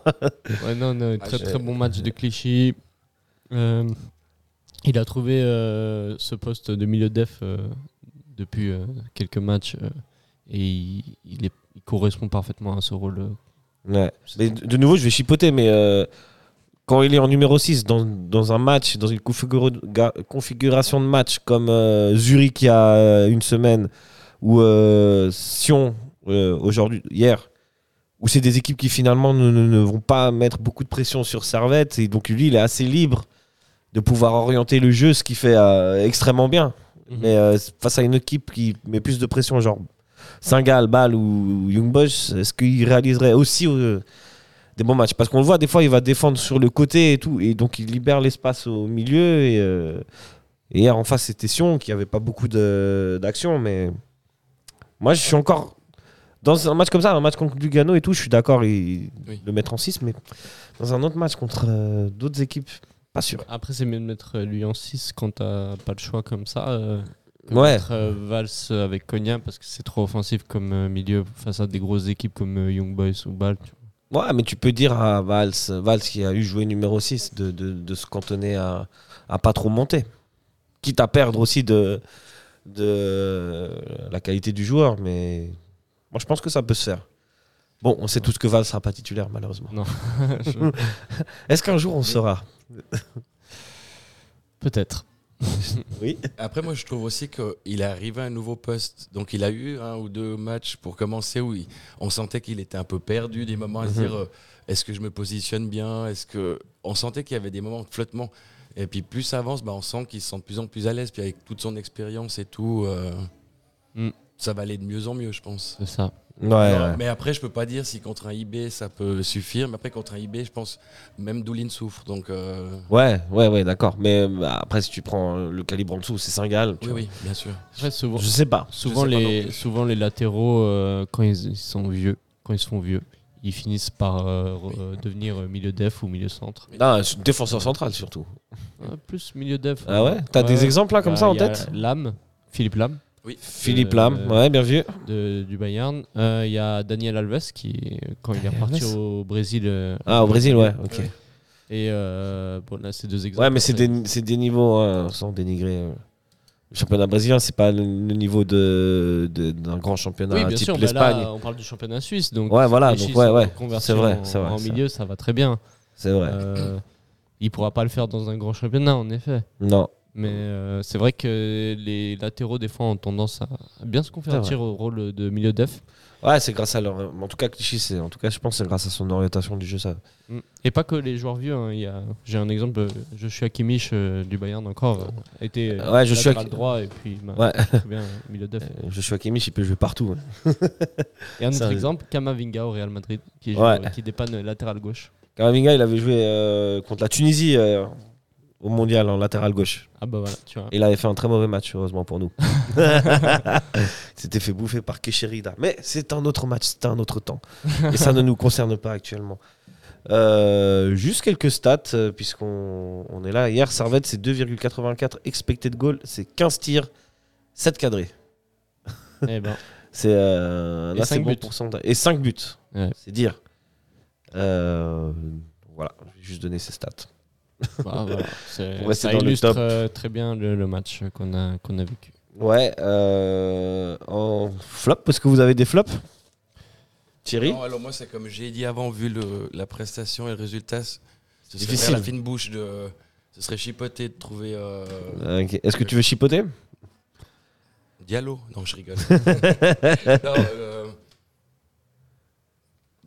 Ouais, non, non, Ah, très très bon match de Clichy. Euh, il a trouvé euh, ce poste de milieu def euh, depuis euh, quelques matchs et il, il est- il correspond parfaitement à ce rôle. Ouais. Mais de de nouveau, je vais chipoter, mais quand il est en numéro 6 dans, dans un match, dans une configuration de match comme Zurich il y a une semaine ou Sion aujourd'hui, hier, où c'est des équipes qui finalement ne, ne- ne vont pas mettre beaucoup de pression sur Servette, et donc lui, il est assez libre de pouvoir orienter le jeu, ce qui fait euh, extrêmement bien. Mais euh, face à une équipe qui met plus de pression, genre Saint-Gall, Bâle ou Young Boys, est-ce qu'il réaliserait aussi euh, des bons matchs? Parce qu'on le voit, des fois, il va défendre sur le côté et tout, et donc il libère l'espace au milieu. Et, et hier, en face, c'était Sion, qui avait pas beaucoup de- d'action, mais moi, je suis encore. Dans un match comme ça, un match contre Lugano et tout, je suis d'accord, Oui. le mettre en 6, mais dans un autre match contre euh, d'autres équipes, pas sûr. Après, c'est mieux de mettre euh, lui en 6 quand t'as pas le choix comme ça. euh, que Ouais. mettre euh, Valls avec Cognac parce que c'est trop offensif comme milieu face à des grosses équipes comme Young Boys ou vois. Ouais, mais tu peux dire à Valls, Valls qui a eu joué numéro 6 de, de- de se cantonner à, à pas trop monter. Quitte à perdre aussi de, de la qualité du joueur, mais moi je pense que ça peut se faire. Bon, on sait tous que Valls sera pas titulaire malheureusement. Non. Je- Est-ce qu'un jour on saura? Peut-être. Oui. Après, moi, je trouve aussi qu'il est arrivé à un nouveau poste. Donc, il a eu un ou deux matchs pour commencer où il- on sentait qu'il était un peu perdu, des moments à se Mhm. dire euh, est-ce que je me positionne bien? Est-ce que on sentait qu'il y avait des moments de flottement. Et puis, plus ça avance, bah, on sent qu'il se sent de plus en plus à l'aise. Puis, avec toute son expérience et tout, euh, Mm. ça va aller de mieux en mieux, je pense. C'est ça. Ouais, Alors, ouais. Mais après, je peux pas dire si contre un IB ça peut suffire. Mais après, contre un IB, je pense même Doulin souffre. Donc, euh, Ouais, ouais, ouais, d'accord. Mais bah, après, si tu prends le calibre en dessous, c'est Saint-Gall. tu oui, vois. oui, bien sûr. Après, souvent, Je sais pas. souvent, sais pas les, plus. souvent les latéraux, euh, quand ils, ils sont vieux, quand ils se font vieux, ils finissent par euh, euh, devenir milieu def ou milieu centre. Non, défenseur central surtout. Euh, plus milieu def. Ah ouais? T'as des exemples là comme Bah, ça en il y a tête? Philippe Lam Euh, ouais, bien vu. de, du Bayern. Euh, Il y a Daniel Alves qui, quand il est reparti Alves au Brésil. euh, Ah, au Brésil, ouais, ok. Et euh, bon, là, c'est deux exemples. Ouais, mais c'est des, c'est des niveaux, hein, sans dénigrer. euh. Le championnat brésilien, c'est pas le, niveau de, de- d'un grand championnat Oui, bien type sûr. l'Espagne. là, on parle du championnat suisse. Donc Ouais, voilà, donc ouais, ouais, c'est vrai, en- c'est vrai, En milieu, ça va très bien. C'est vrai. Euh, il pourra pas le faire dans un grand championnat, en effet. Non. Mais euh, c'est vrai que les latéraux, des fois, ont tendance à bien se convertir au rôle de milieu def. Ouais, c'est grâce à leur. En tout cas, Clichy. En tout cas, je pense que c'est grâce à son orientation du jeu, ça. Mm. Et pas que les joueurs vieux. hein. Il y a... J'ai un exemple, euh, Joshua Kimmich euh, du Bayern encore, euh, euh, Ouais, Joshua Ki- droit et puis bah, Ouais. très bien euh, milieu def. Euh, Joshua Kimmich, il peut jouer partout. hein. Et un autre exemple, Kamavinga au Real Madrid, qui, joue- Ouais. qui dépanne latéral gauche. Kamavinga, il avait joué euh, contre la Tunisie euh, au mondial en latéral gauche. Ah bah voilà, tu vois. Il avait fait un très mauvais match, heureusement pour nous. Il s'était fait bouffer par Kesherida. Mais c'est un autre match, c'est un autre temps. Et ça ne nous concerne pas actuellement. Euh, juste quelques stats, euh, puisqu'on on est là. Hier, Servette, c'est 2,84 expected goal, c'est 15 tirs, 7 cadrés. Eh ben, C'est euh, un Et assez cinq bon buts. pourcentage. Et 5 buts, Ouais. c'est dire. Euh, voilà, je vais juste donner ces stats. Bah, voilà, Pour rester ça dans le illustre top. euh, très bien le, le match qu'on a, qu'on a vécu. Ouais, euh, en flop, parce que vous avez des flops? Thierry? Non, alors moi, c'est comme j'ai dit avant, vu le- la prestation et le résultat, ce serait Difficile. la fine bouche de. Ce serait chipoté de trouver euh, Ok. Est-ce que tu veux chipoter? Diallo. Non, je rigole. non, euh,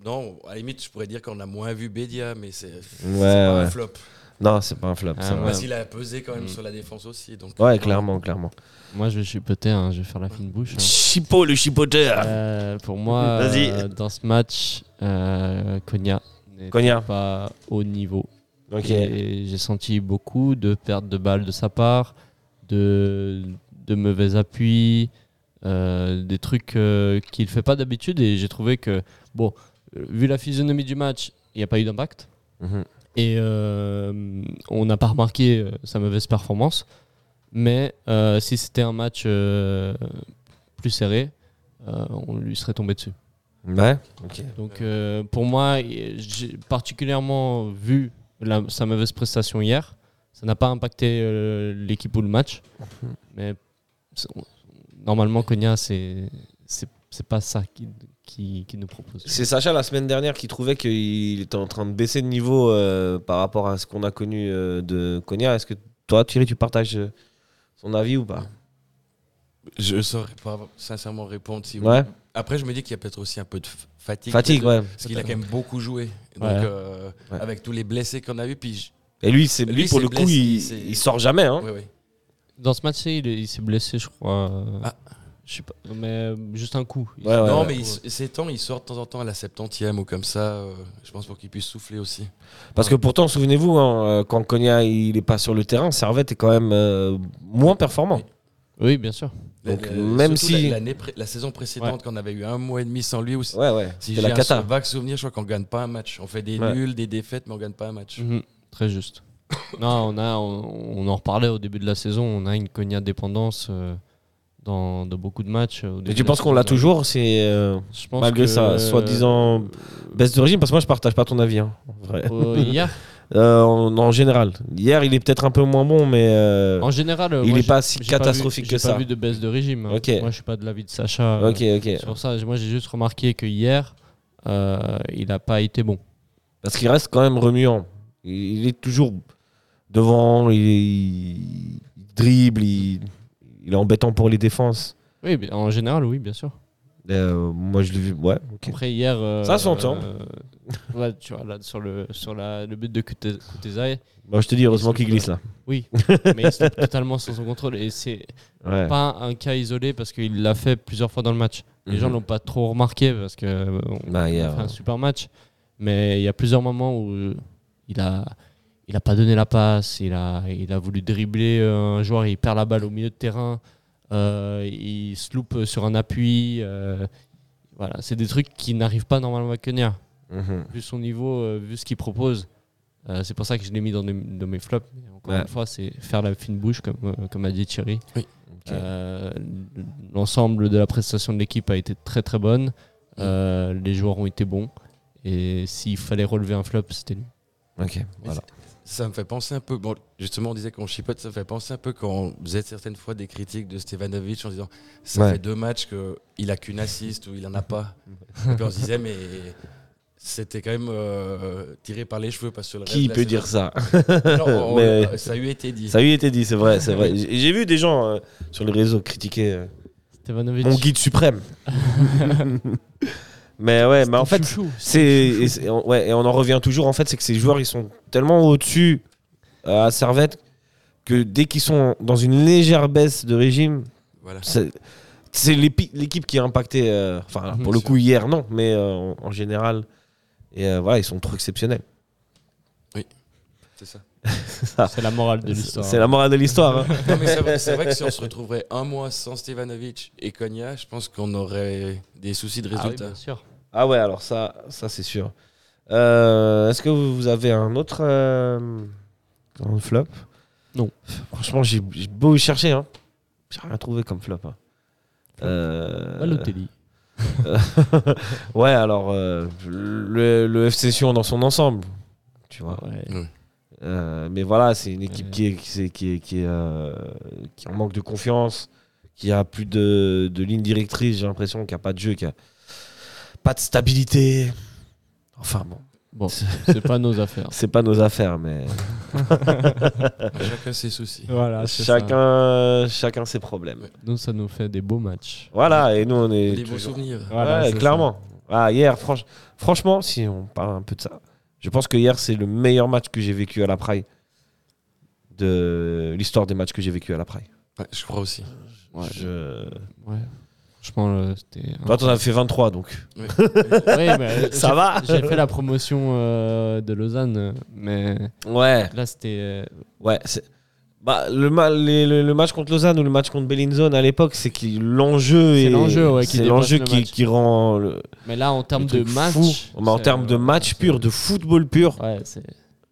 non, à la limite, je pourrais dire qu'on a moins vu Bédia, mais c'est c'est Ouais, pas ouais. un flop. Non, c'est pas un flop. Ah, ça ouais. Qu'il a pesé quand même Mm. sur la défense aussi. Donc, Ouais, clairement, clairement. Moi, je vais chipoter, hein, je vais faire la fine bouche. hein. Chipo, le chipoteur Euh, pour moi, euh, dans ce match, euh, Konya n'est pas au niveau. Ok. Et j'ai senti beaucoup de pertes de balles de sa part, de, de mauvais appuis, euh, des trucs euh, qu'il ne fait pas d'habitude. Et j'ai trouvé que, bon, euh, vu la physionomie du match, il n'y a pas eu d'impact. Mhm. Et euh, on n'a pas remarqué euh, sa mauvaise performance. Mais euh, si c'était un match euh, plus serré, on lui serait tombé dessus. Ouais, ok. Donc pour moi, j'ai particulièrement vu la- sa mauvaise prestation hier. Ça n'a pas impacté l'équipe ou le match. Mais c'est- normalement, Konya, c'est c'est pas ça qui, qui, qui nous propose. C'est Sacha la semaine dernière qui trouvait qu'il était en train de baisser de niveau euh, par rapport à ce qu'on a connu euh, de Konya. Est-ce que toi, Thierry, tu partages euh, son avis ou pas? Je ne saurais pas sincèrement répondre. Si Ouais. Après, je me dis qu'il y a peut-être aussi un peu de fatigue. Fatigue, ouais. Parce qu'il a quand même beaucoup joué. Donc, Ouais. euh, Ouais. avec tous les blessés qu'on a vus, puis. je- Et lui, c'est lui, Lui, pour le coup, il, il sort jamais. Hein. Dans ce match, il, il s'est blessé, je crois. Ah. Je sais pas, mais juste un coup. Ouais, ouais, non, ouais. mais il- ces temps, il sort de temps en temps à la 70e ou comme ça. euh, je pense pour qu'il puisse souffler aussi. Parce que pourtant, souvenez-vous, hein, euh, quand Konya il est pas sur le terrain, Servette est quand même euh, moins performant. Oui, bien sûr. Donc, même si- la, saison précédente, quand on avait eu un mois et demi sans lui, aussi, Ouais, ouais. si j'ai la un vague souvenir, je crois qu'on gagne pas un match. On fait des Ouais. nuls, des défaites, mais on gagne pas un match. Mhm, Très juste. non, on, a, on, on en reparlait au début de la saison. On a une Konya dépendance euh, dans, dans beaucoup de matchs. Et début tu de penses qu'on l'a toujours C'est euh, malgré que, sa soi-disant baisse de régime Parce que moi, je partage pas ton avis. hein, en vrai. euh, hier, Euh, en, en général. Hier, il est peut-être un peu moins bon, mais euh, en général, euh, il moi, est j'ai- pas si j'ai catastrophique vu- que J'ai ça. pas vu de baisse de régime. hein. Ok. Moi, je suis pas de l'avis de Sacha. euh, ok, ok. Sur ça, moi, j'ai juste remarqué que hier, euh, il n'a pas été bon. Parce qu'il reste quand même remuant. Il, il est toujours devant, il, il dribble, il, il est embêtant pour les défenses. Oui, en général, oui, bien sûr. Euh, moi, je l'ai vu. Ouais, ok. Après, hier. euh, Ça s'entend. euh, ouais, tu vois, là, sur le, sur la, le but de Kute- Kutezaï, Bon, je te dis, heureusement qu'il glisse là. oui, mais il se tape totalement sans son contrôle. Et c'est Ouais. pas un cas isolé parce qu'il l'a fait plusieurs fois dans le match. Les Mhm. gens l'ont pas trop remarqué parce que euh, on Bah, on hier, a fait un super match. Mais il y a plusieurs moments où il a, il a pas donné la passe, il a, il a voulu dribbler euh, un joueur, il perd la balle au milieu de terrain, euh, il se loupe sur un appui. euh, voilà, c'est des trucs qui n'arrivent pas normalement à Konya. Mhm. Vu son niveau, vu ce qu'il propose. Euh, c'est pour ça que je l'ai mis dans, mes- dans mes flops. Mais encore Ouais. une fois, c'est faire la fine bouche, comme, comme a dit Thierry. Oui. Euh, L'ensemble de la prestation de l'équipe a été très très bonne. Euh, les joueurs ont été bons. Et s'il fallait relever un flop, c'était lui. Ok, voilà. Ça me fait penser un peu. Bon, justement, on disait qu'on chipote, ça me fait penser un peu quand on faisait certaines fois des critiques de Stevanovic en disant ça Ouais. fait deux matchs qu'il a qu'une assiste ou il en a pas. Et puis on se disait, mais c'était quand même euh, tiré par les cheveux parce que le Qui peut dire ça? Non, on- Mais- Ça lui a été dit. Ça lui a été dit, c'est vrai, c'est vrai. J'ai vu des gens euh, sur les réseaux critiquer euh, Stevanovic. mon guide suprême. mais ouais, mais en fait, c'est ouais, et on en revient toujours en fait, c'est que ces joueurs ils sont tellement au-dessus euh, à Servette que dès qu'ils sont dans une légère baisse de régime, Voilà. c'est l'équipe qui est impactée. euh, Enfin, pour le sûr. coup hier non, mais euh, en, en général. Et euh, voilà, ils sont trop exceptionnels. Oui. C'est ça. C'est la morale de l'histoire. C'est la morale de l'histoire. hein. Non, mais c'est vrai, que si on se retrouverait un mois sans Stevanovic et Konya, je pense qu'on aurait des soucis de Ah oui, résultats. bien sûr. Ah ouais, alors ça, ça c'est sûr. Euh, Est-ce que vous avez un autre euh, un flop? Non. Franchement, j'ai beau y chercher. Hein. J'ai rien trouvé comme flop. hein. Euh, Balotelli. ouais, alors euh, le, le FC Sion dans son ensemble, tu vois. Ouais. Euh, mais voilà, c'est une équipe Ouais. qui est, qui, est, qui, est, qui, est, euh, qui en manque de confiance, qui a plus de, de ligne directrice, j'ai l'impression, qui a pas de jeu, qui a pas de stabilité. Enfin bon, Bon, c'est pas nos affaires. c'est pas nos affaires, mais Chacun ses soucis. Voilà, ça. chacun, chacun ses problèmes. Nous, ça nous fait des beaux matchs. Voilà, et nous on est. Des beaux souvenirs. Voilà, Ouais, clairement. Ah, hier, franch- franchement, si on parle un peu de ça, je pense que hier, c'est le meilleur match que j'ai vécu à la Praille. De l'histoire des matchs que j'ai vécu à la Praille. Ouais, je crois aussi. Ouais. Je... Ouais. Franchement, euh, c'était. Toi, t'en as fait 23, donc. Oui, mais Ça j'ai- va J'ai fait la promotion euh, de Lausanne, mais Ouais, là, c'était. euh, ouais. c'est- Bah, le, ma- les- le, le match contre Lausanne ou le match contre Bellinzone à l'époque, c'est que l'enjeu C'est est- l'enjeu, ouais, qui l'enjeu le qui, rend le, Mais là, en termes de match. fou. Mais en termes de match pur, de football pur, Ouais, c'est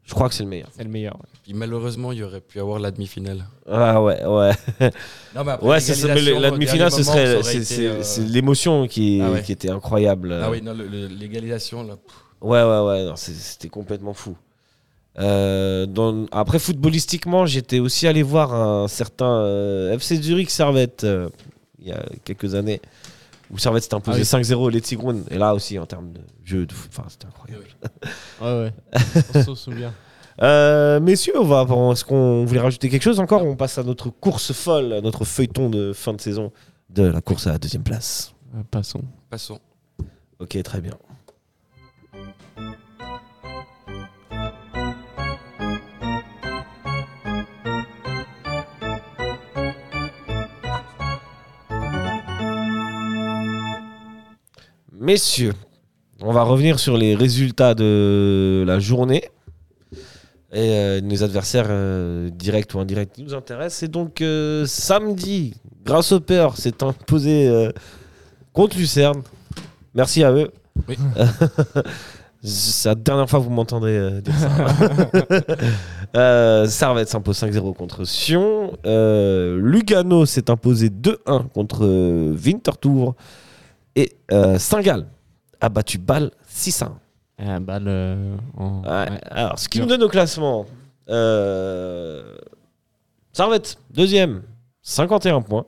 je crois que c'est le meilleur. c'est le meilleur. ouais. Puis malheureusement, il y aurait pu avoir la demi-finale. Ah ouais, ouais. Non, mais après, Ouais, c'est ça, mais le- l'égalisation, la au demi-finale, ce dernier moment, serait, ça aurait c'est, été, c'est- euh, c'est l'émotion qui, Ah ouais. qui était incroyable. Ah oui, non, le- le- l'égalisation, là. pff, Ouais, ouais, ouais, non, c'est- c'était complètement fou. Euh, dans- Après, footballistiquement, j'étais aussi allé voir un certain euh, FC Zurich Servette euh, il y a quelques années, où Servette s'était imposé Ah oui. 5-0 les Tigrons. Et là aussi, en termes de jeu de foot, enfin, c'était incroyable. Ouais, ouais. On s'en souvient. Euh, messieurs, on va, est-ce qu'on voulait rajouter quelque chose encore? On passe à notre course folle, à notre feuilleton de fin de saison de la course à la deuxième place. Euh, passons. Passons. Ok, très bien. Messieurs, on va revenir sur les résultats de la journée. Et euh, nos adversaires euh, directs ou indirects qui nous intéressent. Et donc, euh, samedi, grâce au peur, s'est imposé contre Lucerne. Merci à eux. Oui. C'est la dernière fois que vous m'entendrez euh, dire ça. Servette s'impose 5-0 contre Sion. Lugano s'est imposé 2-1 contre Winterthur. Et euh, Saint-Gall a battu Bâle 6-1. Un balle euh, en. Ouais. ouais. Alors, ce qui nous donne au classement euh, Servette, deuxième, 51 points.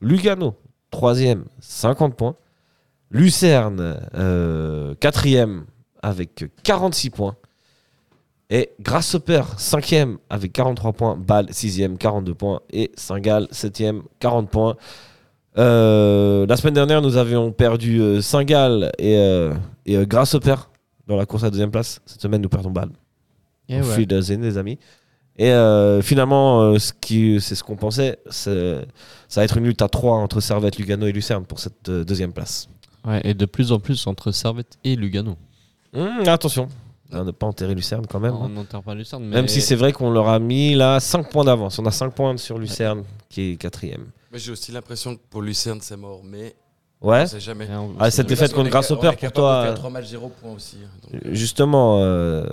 Lugano, troisième, 50 points. Lucerne, euh, quatrième, avec 46 points. Et Grasshopper, cinquième, avec 43 points. Bâle, sixième, 42 points. Et Saint-Gall, septième, 40 points. Euh, la semaine dernière, nous avions perdu euh, Saint-Gall et, euh, et euh, Grasshopper dans la course à la deuxième place. Cette semaine, nous perdons Bâle. Et Au ouais. les amis. Et euh, finalement, ce qui, c'est ce qu'on pensait. Ça va être une lutte à 3 entre Servette, Lugano et Lucerne pour cette deuxième place. Ouais, et de plus en plus entre Servette et Lugano. Hum, attention, ne pas enterrer Lucerne quand même. hein. on n'enterre pas Lucerne, mais. Même si c'est vrai qu'on leur a mis là 5 points d'avance. On a 5 points sur Lucerne qui est quatrième. Mais j'ai aussi l'impression que pour Lucerne, c'est mort. Mais Ouais. on sait jamais. On- Ah, cette défaite contre Grasshopper, pour toi, de euh, faire 3 matchs 0 points aussi. hein, donc. Justement, euh,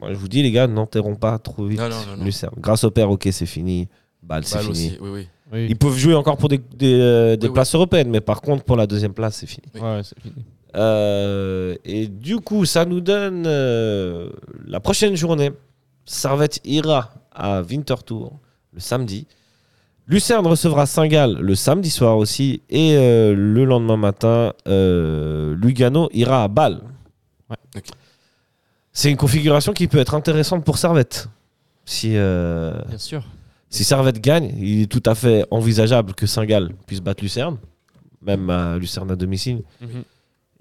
moi je vous dis les gars, n'enterrons pas trop vite Non, non, non. Lucerne. Grasshopper, ok, c'est fini. Balle, c'est Bâle fini. aussi, oui, oui. Oui. Ils peuvent jouer encore pour des, des, euh, des Oui, oui. places européennes, mais par contre, pour la deuxième place, c'est fini. Oui. Ouais, fini. Euh, et du coup, ça nous donne euh, la prochaine journée. Servette ira à Winterthur le samedi. Lucerne recevra Saint-Gall le samedi soir aussi. Et euh, le lendemain matin, euh, Lugano ira à Bâle. Ouais. C'est une configuration qui peut être intéressante pour Servette. Si, euh, Bien sûr. si Servette gagne, il est tout à fait envisageable que Saint-Gall puisse battre Lucerne, même à Lucerne à domicile Mhm.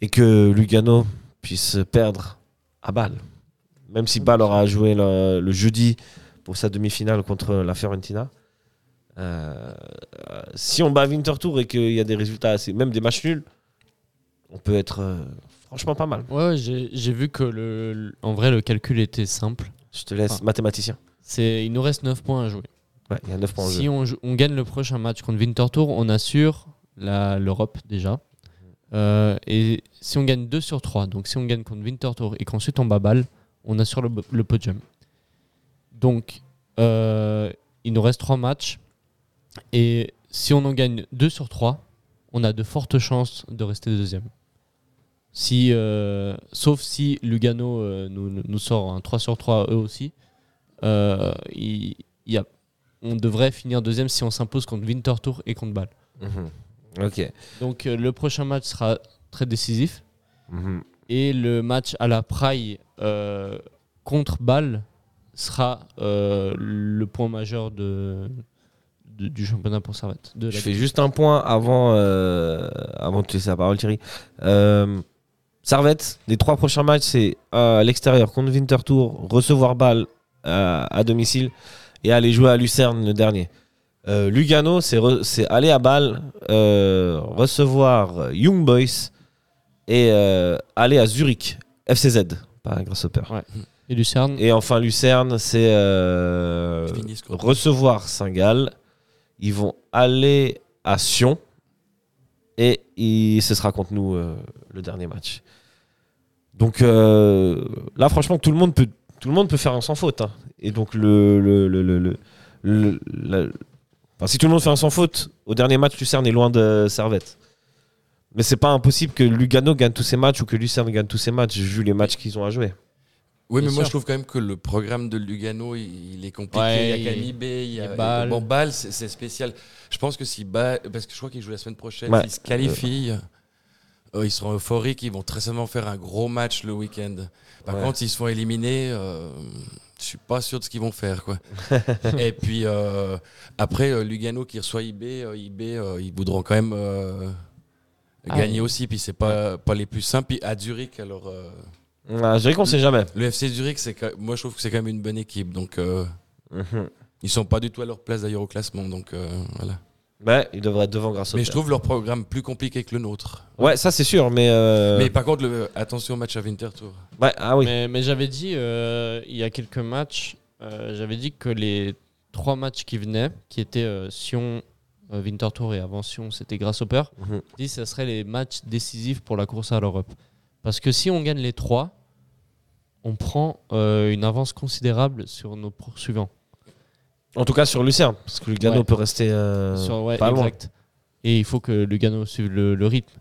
et que Lugano puisse perdre à Bâle. Même si Bâle aura joué le, le jeudi pour sa demi-finale contre la Fiorentina. Euh, si on bat Winterthur et qu'il y a des résultats, assez, même des matchs nuls, on peut être euh, franchement pas mal. Ouais, j'ai vu que le, le- en vrai le calcul était simple. Je te laisse, mathématicien. C'est, il nous reste 9 points à jouer. Ouais, il y a 9 points en jeu. Si on, gagne le prochain match contre Winterthur, on assure la- l'Europe déjà. Euh, et si on gagne 2 sur 3, donc si on gagne contre Winterthur et qu'ensuite on bat balle, on assure le, le podium. Donc, euh, il nous reste 3 matchs. Et si on en gagne 2 sur 3, on a de fortes chances de rester deuxième. Si, euh, sauf si Lugano euh, nous, nous sort un 3 sur 3 eux aussi. Euh, il, il y a, on devrait finir deuxième si on s'impose contre Winterthur et contre Bâle. Mhm. Donc le prochain match sera très décisif. Mhm. Et le match à la Praille contre Bâle sera le point majeur de, de- du championnat pour Servette. De la- Je fais juste un point avant, euh, avant de te laisser la parole, Thierry. Euh, Servette, les trois prochains matchs, c'est euh, à l'extérieur contre Winterthur, recevoir balle à, à domicile et aller jouer à Lucerne le dernier. Euh, Lugano, c'est re- c'est aller à euh, recevoir Young Boys et euh, aller à Zurich, FCZ, pas Grasshopper. Ouais. Et Lucerne, Et enfin Lucerne, c'est euh, recevoir Saint-Gall. Ils vont aller à Sion. Et ce sera contre nous euh, le dernier match. Donc euh, là, franchement, tout le monde peut, faire un sans faute. hein. Et donc le, le, si tout le monde fait un sans faute, au dernier match, Lucerne est loin de Servette. Mais c'est pas impossible que Lugano gagne tous ses matchs ou que Lucerne gagne tous ses matchs vu les matchs qu'ils ont à jouer. Oui, mais moi je trouve quand même que le programme de Lugano, il, il est compliqué. Ouais, il y a B, il y a il y a Bâle. Bon, Bâle, c'est spécial. Je pense que si Bâle, parce que je crois qu'ils jouent la semaine prochaine, Ouais. s'ils se qualifient, euh, ils seront euphoriques, ils vont très certainement faire un gros match le week-end. Par Ouais. contre, s'ils se font éliminer, euh, je suis pas sûr de ce qu'ils vont faire. Quoi. Et puis euh, après, euh, Lugano qui reçoit IB, euh, IB euh, ils voudront quand même euh, Ah, gagner oui. aussi. Puis c'est pas, pas les plus simples. Puis à Zurich, alors. Ah, je dirais qu'on sait jamais. le FC Zurich, c'est moi je trouve que c'est quand même une bonne équipe. Donc euh, Mhm. ils sont pas du tout à leur place d'ailleurs au classement. Donc euh, voilà. Ouais, il devrait être devant grâce au Mais je trouve leur programme plus compliqué que le nôtre. Ouais, ça c'est sûr, mais. euh, Mais par contre, le, attention au match à Winterthur. ouais, ah oui. Mais, mais j'avais dit, euh, il y a quelques matchs, euh, j'avais dit que les trois matchs qui venaient, qui étaient euh, Sion, euh, Winterthur et avant Sion, c'était Grasshopper, Mhm. dit que ce serait les matchs décisifs pour la course à l'Europe. Parce que si on gagne les trois, on prend euh, une avance considérable sur nos poursuivants. En tout cas sur Lucerne, parce que Lugano Ouais. peut rester euh, Sur- ouais, pas loin. Et il faut que Lugano suive le, le rythme.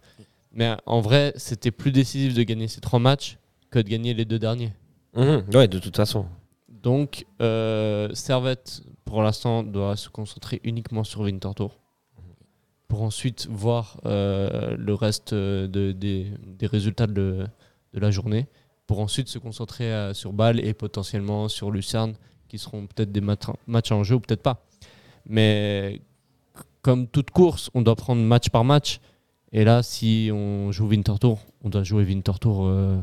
Mais en vrai, c'était plus décisif de gagner ces trois matchs que de gagner les deux derniers. Mhm. Ouais, de toute façon. Donc, euh, Servette, pour l'instant, doit se concentrer uniquement sur Winterthur. Pour ensuite voir euh, le reste euh, de- des, des résultats de, de la journée. Pour ensuite se concentrer euh, sur Bâle et potentiellement sur Lucerne, qui seront peut-être des mat- matchs en jeu ou peut-être pas. Mais comme toute course, on doit prendre match par match. Et là, si on joue Winterthur, on doit jouer Winterthur euh,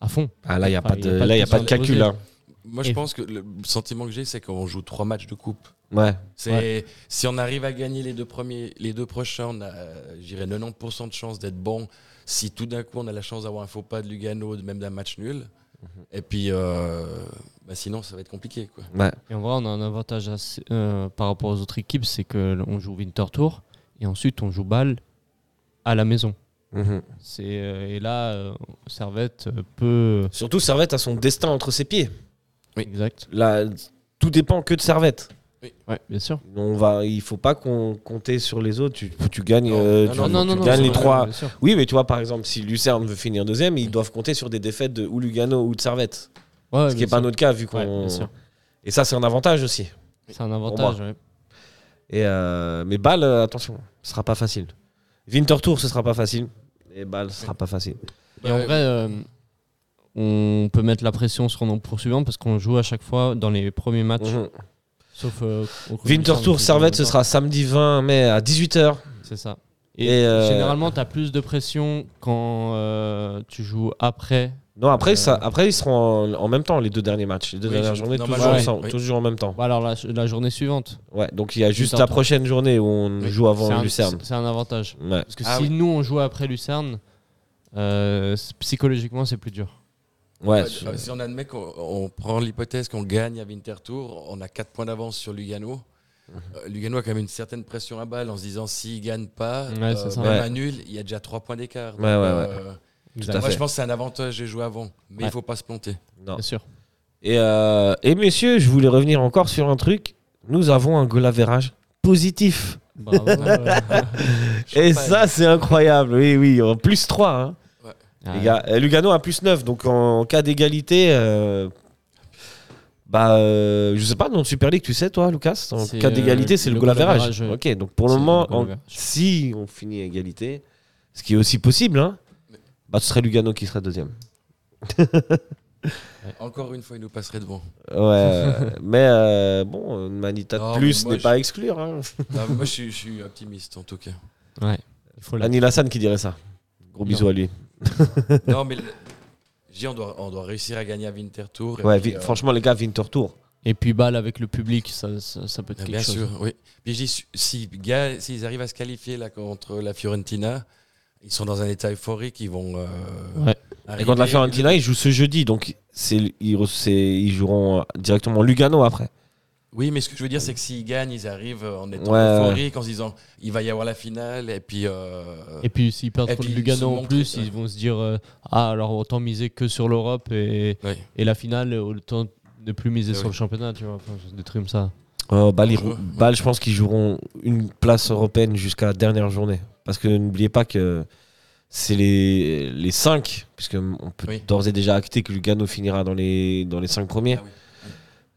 à fond. Ah là, il n'y a, Enfin, a de, pas de a pas calcul. poser. Moi, je Et- pense que le sentiment que j'ai, c'est qu'on joue trois matchs de coupe. Ouais. C'est si on arrive à gagner les deux premiers, les deux prochains, on a, j'irais 90% de chances d'être bon. Si tout d'un coup on a la chance d'avoir un faux pas de Lugano, même d'un match nul, Mhm. et puis euh, bah sinon ça va être compliqué quoi. ouais. Et en vrai, on a un avantage assez- euh, par rapport aux autres équipes, c'est qu'on joue Winterthur et ensuite on joue Bâle à la maison. Mhm. C'est euh, et là, euh, Servette euh, peut. Surtout, Servette a son destin entre ses pieds. Exact. Là, tout dépend que de Servette. Ouais, bien sûr. On va, il faut pas qu'on compter sur les autres. Tu, tu gagnes, Non, euh, non, tu, non, tu non, non, gagnes les trois. Oui, mais tu vois, par exemple, si Lucerne veut finir deuxième, ils doivent compter sur des défaites de ou Lugano ou de Servette. Ouais, Ce qui n'est pas notre cas, vu Ouais, qu'on. sûr. Et ça, c'est un avantage aussi. C'est un avantage. ouais. Et euh, mais Bâle, euh, attention, ce sera pas facile. Winterthur, ce sera pas facile. Et Bâle, ce sera pas facile. Et en Ouais. vrai, euh, on peut mettre la pression sur nos poursuivants parce qu'on joue à chaque fois dans les premiers matchs. Mhm. Sauf. euh, au- Winterthur, Servette, ce sera samedi 20 mai à 18h. C'est ça. Et, Et, euh, généralement, tu as plus de pression quand euh, tu joues après. Non, après, Euh, ça, après ils seront en, en même temps, les deux derniers matchs. Les deux Oui, dernières journées, toujours, oui. ensemble, Oui. toujours en même temps. Bah alors la, la journée suivante. Ouais, donc il y a juste la prochaine journée où on Oui. joue avant Lucerne. C'est un avantage. Ouais. Parce que Ah si oui. nous on joue après Lucerne, euh, psychologiquement c'est plus dur. Ouais, Ouais, sur- euh, si on admet qu'on on prend l'hypothèse qu'on gagne à Winterthur, on a 4 points d'avance sur Lugano. Mhm. Euh, Lugano a quand même une certaine pression à balle en se disant s'il gagne pas, Ouais, ça. même Ouais. à nul, il y a déjà 3 points d'écart. Ouais, Donc, ouais, euh, moi, fait. je pense que c'est un avantage de jouer avant, mais Ouais. il faut pas se planter. Non. Bien sûr. Et, euh, et messieurs, je voulais revenir encore sur un truc. Nous avons un goal average positif. Bravo. Et ça, c'est incroyable. Oui, oui, en plus 3. Hein. Ah, Les gars, Euh, Lugano a plus 9. Donc en cas d'égalité, euh, bah, euh, je sais pas, dans le Super League, tu sais, toi, Lucas En cas d'égalité, euh, c'est le, le goal average. ouais. Ok, donc pour le moment, le en- si on finit à égalité, ce qui est aussi possible, hein, bah, ce serait Lugano qui serait deuxième. Encore une fois, il nous passerait devant. Ouais, mais euh, bon, une manita de plus n'est pas à exclure. Hein. Non, moi, je suis, je suis optimiste en tout cas. Ouais. Il faut la- Anil Hassan qui dirait ça. Gros Non. bisous à lui. non, mais le- je dis, on doit, on doit réussir à gagner à Winterthur. et Ouais, puis, vi- euh, franchement, les gars, Winter Tour. Et puis balle avec le public, ça, ça, ça peut être quelque Bien chose. sûr, oui. Puis je dis, si- s'ils arrivent à se qualifier là contre la Fiorentina, ils sont dans un état euphorique, ils vont. euh, Ouais. Et contre la Fiorentina, ils jouent ce jeudi, donc c'est, ils, re- c'est- ils joueront directement Lugano après. Oui, mais ce que je veux dire, c'est que s'ils gagnent, ils arrivent en étant Ouais, euphoriques, en se disant, il va y avoir la finale, et puis. euh, Et puis s'ils perdent contre Lugano en plus, ouais. ils vont se dire euh, Ah, alors autant miser que sur l'Europe et, et la finale, autant ne plus miser sur oui. le championnat, tu vois. Enfin, des trucs comme ça. Euh, Bâle, ils-. Bâle, je pense qu'ils joueront une place européenne jusqu'à la dernière journée. Parce que n'oubliez pas que c'est les, les 5, puisque on peut Oui. d'ores et déjà acter que Lugano finira dans les, dans les 5 premiers. Ah oui.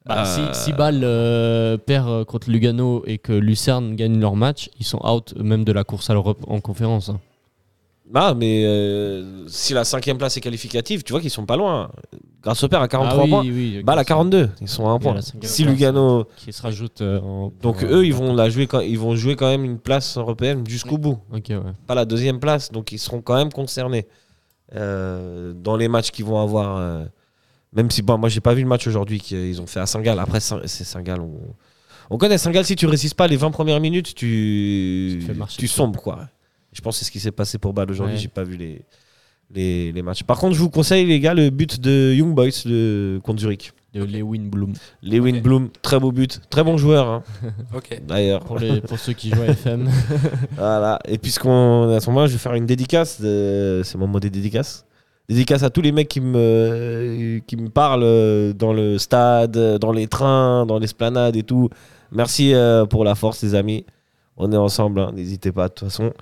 Bah, Euh, Si, si Bâle euh, perd euh, contre Lugano et que Lucerne gagne leur match, ils sont out même de la course à l'Europe en conférence. hein. Ah, mais euh, si la cinquième place est qualificative, tu vois qu'ils sont pas loin. Grâce au père à 43 Ah oui, points, oui, Bâle à ok, 42, ils sont à un point. Si. Lugano Qui se rajoute euh, en. Donc eux, euh, ils vont la jouer quand, ils vont jouer quand même une place européenne jusqu'au bout, ouais. pas la deuxième place. Donc ils seront quand même concernés euh, dans les matchs qu'ils vont avoir. Même si bon, moi j'ai pas vu le match aujourd'hui qu'ils ont fait à Saint-Gall. Après c'est Saint-Gall, on, on connaît Saint-Gall. Si tu résistes pas les 20 premières minutes, tu Tu tu sombres quoi. Je pense que c'est ce qui s'est passé pour Bâle aujourd'hui. Ouais. J'ai pas vu les, les les matchs. Par contre, je vous conseille les gars le but de Young Boys de contre Zurich. De Lewin Bloom. Lewin Bloom, très beau but, très bon joueur hein, Ok. d'ailleurs. Pour, les, pour ceux qui jouent à FM. Voilà. Et puisqu'on est à ce moment-là, je vais faire une dédicace. de- C'est mon mot des dédicaces. Dédicace à tous les mecs qui me, qui me parlent euh, dans le stade, dans les trains, dans l'esplanade et tout. Merci euh, pour la force, les amis. On est ensemble, hein, n'hésitez pas de toute façon.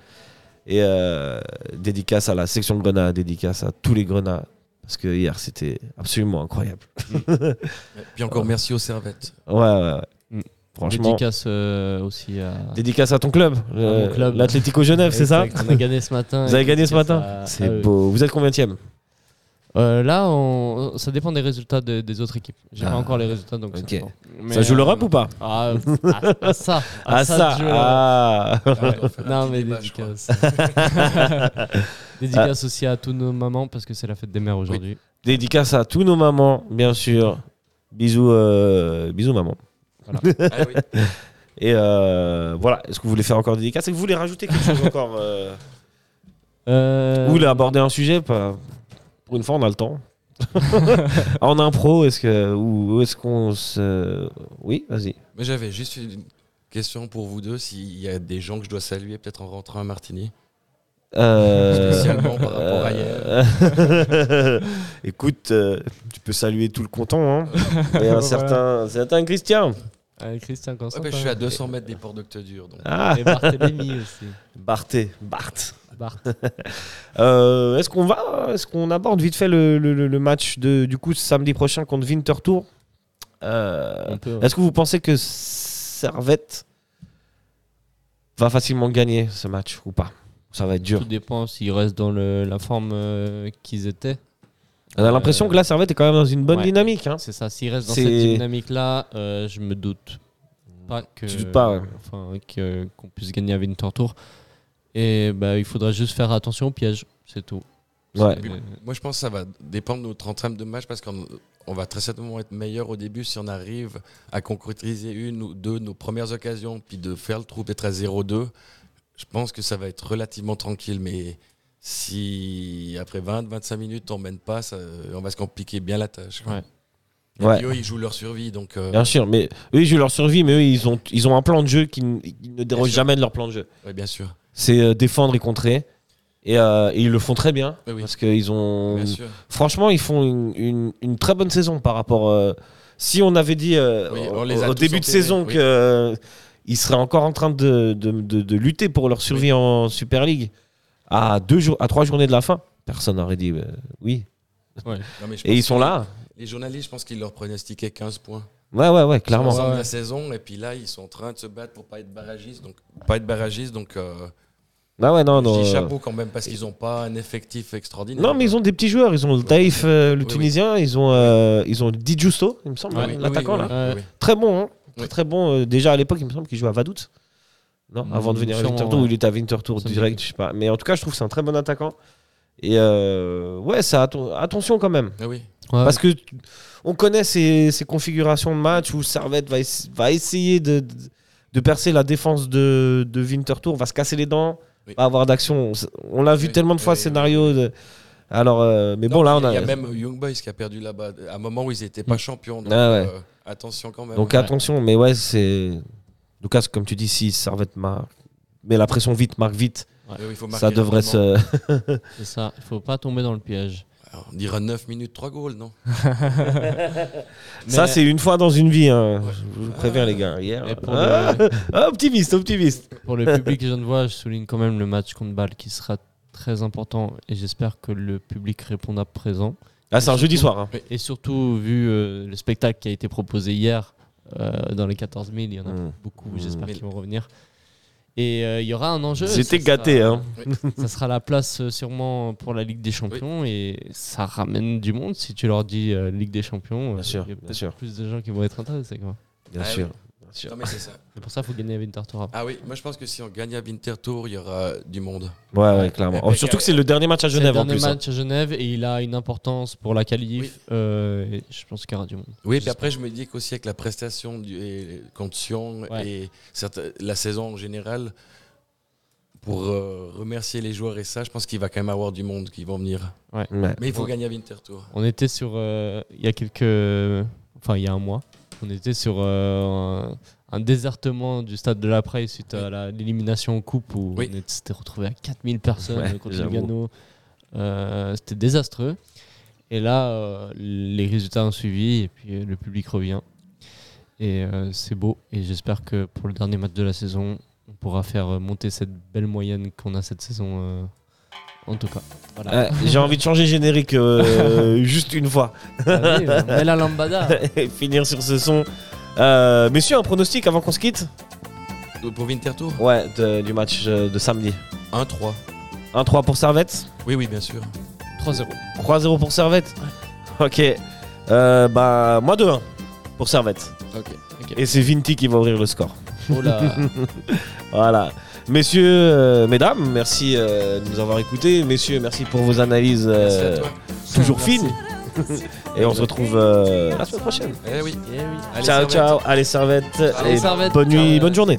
Et euh, dédicace à la section de Grenade, dédicace à tous les Grenades. Parce que hier, c'était absolument incroyable. Puis encore merci aux servettes. Ouais, ouais, ouais. Mm. Franchement. Dédicace euh, aussi à. Dédicace à ton club, l'Atlético Genève, c'est ça On a gagné ce matin. Vous avez gagné ce matin à- C'est eux. beau. Vous êtes combien Euh, Là, on- ça dépend des résultats de- des autres équipes. J'ai Ah. pas encore les résultats, donc ça Ok. dépend. Ça joue euh, l'Europe ou pas ah, ah, ah, ça. Ah ça, de jouer l'Europe. ah. Ah, Non, mais dédicace. dédicace aussi à tous nos mamans parce que c'est la fête des mères aujourd'hui. Dédicace à tous nos mamans, bien sûr. Bisous, euh, bisous maman. Ah. Et euh, voilà, est-ce que vous voulez faire encore des dédicaces Est-ce que vous voulez rajouter quelque chose encore euh, Euh, Vous voulez aborder un sujet pas- Pour une fois, on a le temps. en impro, est-ce que ou ou est-ce qu'on se Oui, vas-y. Mais j'avais juste une question pour vous deux, s'il y a des gens que je dois saluer peut-être en rentrant à Martigny. Euh, Spécialement par rapport à euh, Écoute, euh, tu peux saluer tout le canton. Hein. Et un Voilà. certain, un certain Christian. Avec Christian Ouais, Constantin. bah, je suis à 200 mètres des ports d'Octodure. Donc. Ah, Et Barthélémy aussi. Barthé, Bart. Bart. Euh, est-ce qu'on va, est-ce qu'on aborde vite fait le, le- match de, du coup samedi prochain contre Winterthur Euh, ouais. Est-ce que vous pensez que Servette va facilement gagner ce match ou pas? Ça va être dur. Tout dépend s'ils restent dans le- la forme euh, qu'ils étaient. On a l'impression Euh, que là Servette est quand même dans une bonne ouais. dynamique. Hein. C'est ça, s'ils restent dans cette dynamique-là, euh, je me doute pas que. Tu doutes pas, ouais. Enfin, que- qu'on puisse gagner à Winterthur. Et bah, il faudra juste faire attention au piège, c'est tout. Ouais. C'est- Moi, je pense que ça va dépendre de notre entame de match parce qu'on on va très certainement être meilleur au début si on arrive à concrétiser une ou deux de nos premières occasions, puis de faire le trou peut-être à 0-2. Je pense que ça va être relativement tranquille, mais si après 20-25 minutes on mène pas, ça- on va se compliquer bien la tâche. Ouais. Et Ouais. puis eux, ils jouent leur survie, donc euh, Bien sûr, mais eux, ils jouent leur survie, mais eux, ils ont, ils ont un plan de jeu qui, ne déroge jamais de leur plan de jeu. ouais, bien sûr. C'est euh, défendre et contrer. Et, euh, et ils le font très bien. Oui, oui. Parce qu'ils ont. Bien sûr. Franchement, ils font une, une- une très bonne saison par rapport. si on avait dit Oui, au, on début de saison oui. que euh, ils seraient encore en train de, de, de- de lutter pour leur survie en Super League à, deux jours, à trois journées de la fin, personne n'aurait dit euh, oui. Non, mais je Et ils sont là. Les journalistes, je pense qu'ils leur pronostiquaient 15 points. Ouais, ouais, ouais, clairement. l'ensemble Ouais, la saison, et puis là, ils sont en train de se battre pour pas être barragistes. Donc, pas être barragistes, donc euh, Ah ouais, non, je non. dis euh, chapeau quand même parce qu'ils n'ont pas un effectif extraordinaire. Non, mais ils ont des petits joueurs. Ils ont le Taïf, euh, le Oui, oui. Tunisien. Ils ont, euh, ils ont Di Giusto, il me semble, hein, oui, l'attaquant oui, là. oui, là. oui. Très bon, hein. Très, Oui. très bon. Euh, déjà à l'époque, il me semble qu'il jouait à Vaduz. Non, Mm, avant de venir à Winterthur, ou ouais. il était à Winterthur direct, je sais pas. Mais en tout cas, je trouve que c'est un très bon attaquant. Et euh, ouais, ça, atten- attention quand même. Ah oui. Ouais. Parce que on connaît ces, ces configurations de match où Servette va, ess- va essayer de, de, de percer la défense de, de Winterthur, va se casser les dents, Oui. va avoir d'action. On, on l'a vu Oui, tellement de fois, scénario. oui, de- Alors, euh, mais Non, bon, là, il on y a- a. Il y a même Young Boys qui a perdu là-bas à un moment où ils n'étaient pas champions. Donc, Ah ouais. euh, attention quand même. Donc Ouais. attention, mais ouais, c'est. Lucas, comme tu dis, si Servette marque, met la pression vite, marque vite, oui, il faut ça marquer devrait se. C'est ça, il faut pas tomber dans le piège. Alors, on dira 9 minutes, 3 goals, non Ça, Mais- c'est une fois dans une vie, hein. je vous préviens, les gars. Hier. Ah, le- ah, optimiste, optimiste. Pour le public genevois, je souligne quand même le match contre Bâle qui sera très important et j'espère que le public répondra présent. Ah, c'est un surtout- jeudi soir. hein. Et surtout, vu euh, le spectacle qui a été proposé hier euh, dans les 14 000, il y en a Mm. beaucoup, Mm. j'espère qu'ils vont revenir. Et euh, il y aura un enjeu. C'était ça sera- gâté, hein. Ça sera la place euh, sûrement pour la Ligue des Champions et ça ramène du monde si tu leur dis euh, Ligue des Champions. Bien euh, sûr, il y a bien sûr. plus de gens qui vont être intéressés. Quoi. Bien Ah sûr. oui. Bien sûr. Non, mais c'est ça. C'est pour ça qu'il faut gagner à Winterthur. après. Ah oui, moi je pense que si on gagne à Winterthur, il y aura du monde. Ouais, ouais, clairement. Oh, surtout que c'est le dernier match à C'est le Genève en dernier plus. hein. match à Genève et il a une importance pour la qualif. Oui. euh, et je pense qu'il y aura du monde. Oui, puis après, je me dis qu'aussi avec la prestation du, et contre Sion Ouais. et certes- la saison en général, pour euh, remercier les joueurs et ça, je pense qu'il va quand même avoir du monde qui vont venir. Ouais. Mais il faut Ouais. gagner à Winterthur. On était sur. euh, il y a quelques. Enfin, il y a un mois. On était sur euh, un, un désertement du stade de la Presse suite à l'élimination en coupe où Oui. on était- s'était retrouvé à 4000 personnes Ouais, contre. Lugano. Euh, C'était désastreux. Et là, euh, les résultats ont suivi et puis euh, le public revient. Et euh, c'est beau. Et j'espère que pour le dernier match de la saison, on pourra faire monter cette belle moyenne qu'on a cette saison. Euh, en tout cas. Voilà. Ouais, J'ai envie de changer générique euh, juste une fois. On met la lambada. Et finir sur ce son. Euh, messieurs, un pronostic avant qu'on se quitte? Pour Winterthur Ouais, de- du match euh, de samedi. 1-3. 1-3 pour Servette? Oui, oui, bien sûr. 3-0. 3-0 pour Servette? Ok. Euh, bah, moi 2-1 pour Servette. Ok. Et c'est Vinti qui va ouvrir le score. Oh là. Voilà. Messieurs, euh, mesdames, merci euh, de nous avoir écoutés. Messieurs, merci pour vos analyses euh, toujours Merci. fines. Et on se retrouve euh, la semaine prochaine. Eh oui. Eh oui. Allez, ciao, Servette. ciao. Allez, Servette. Allez, Et Servette. bonne nuit, Ciao. bonne journée.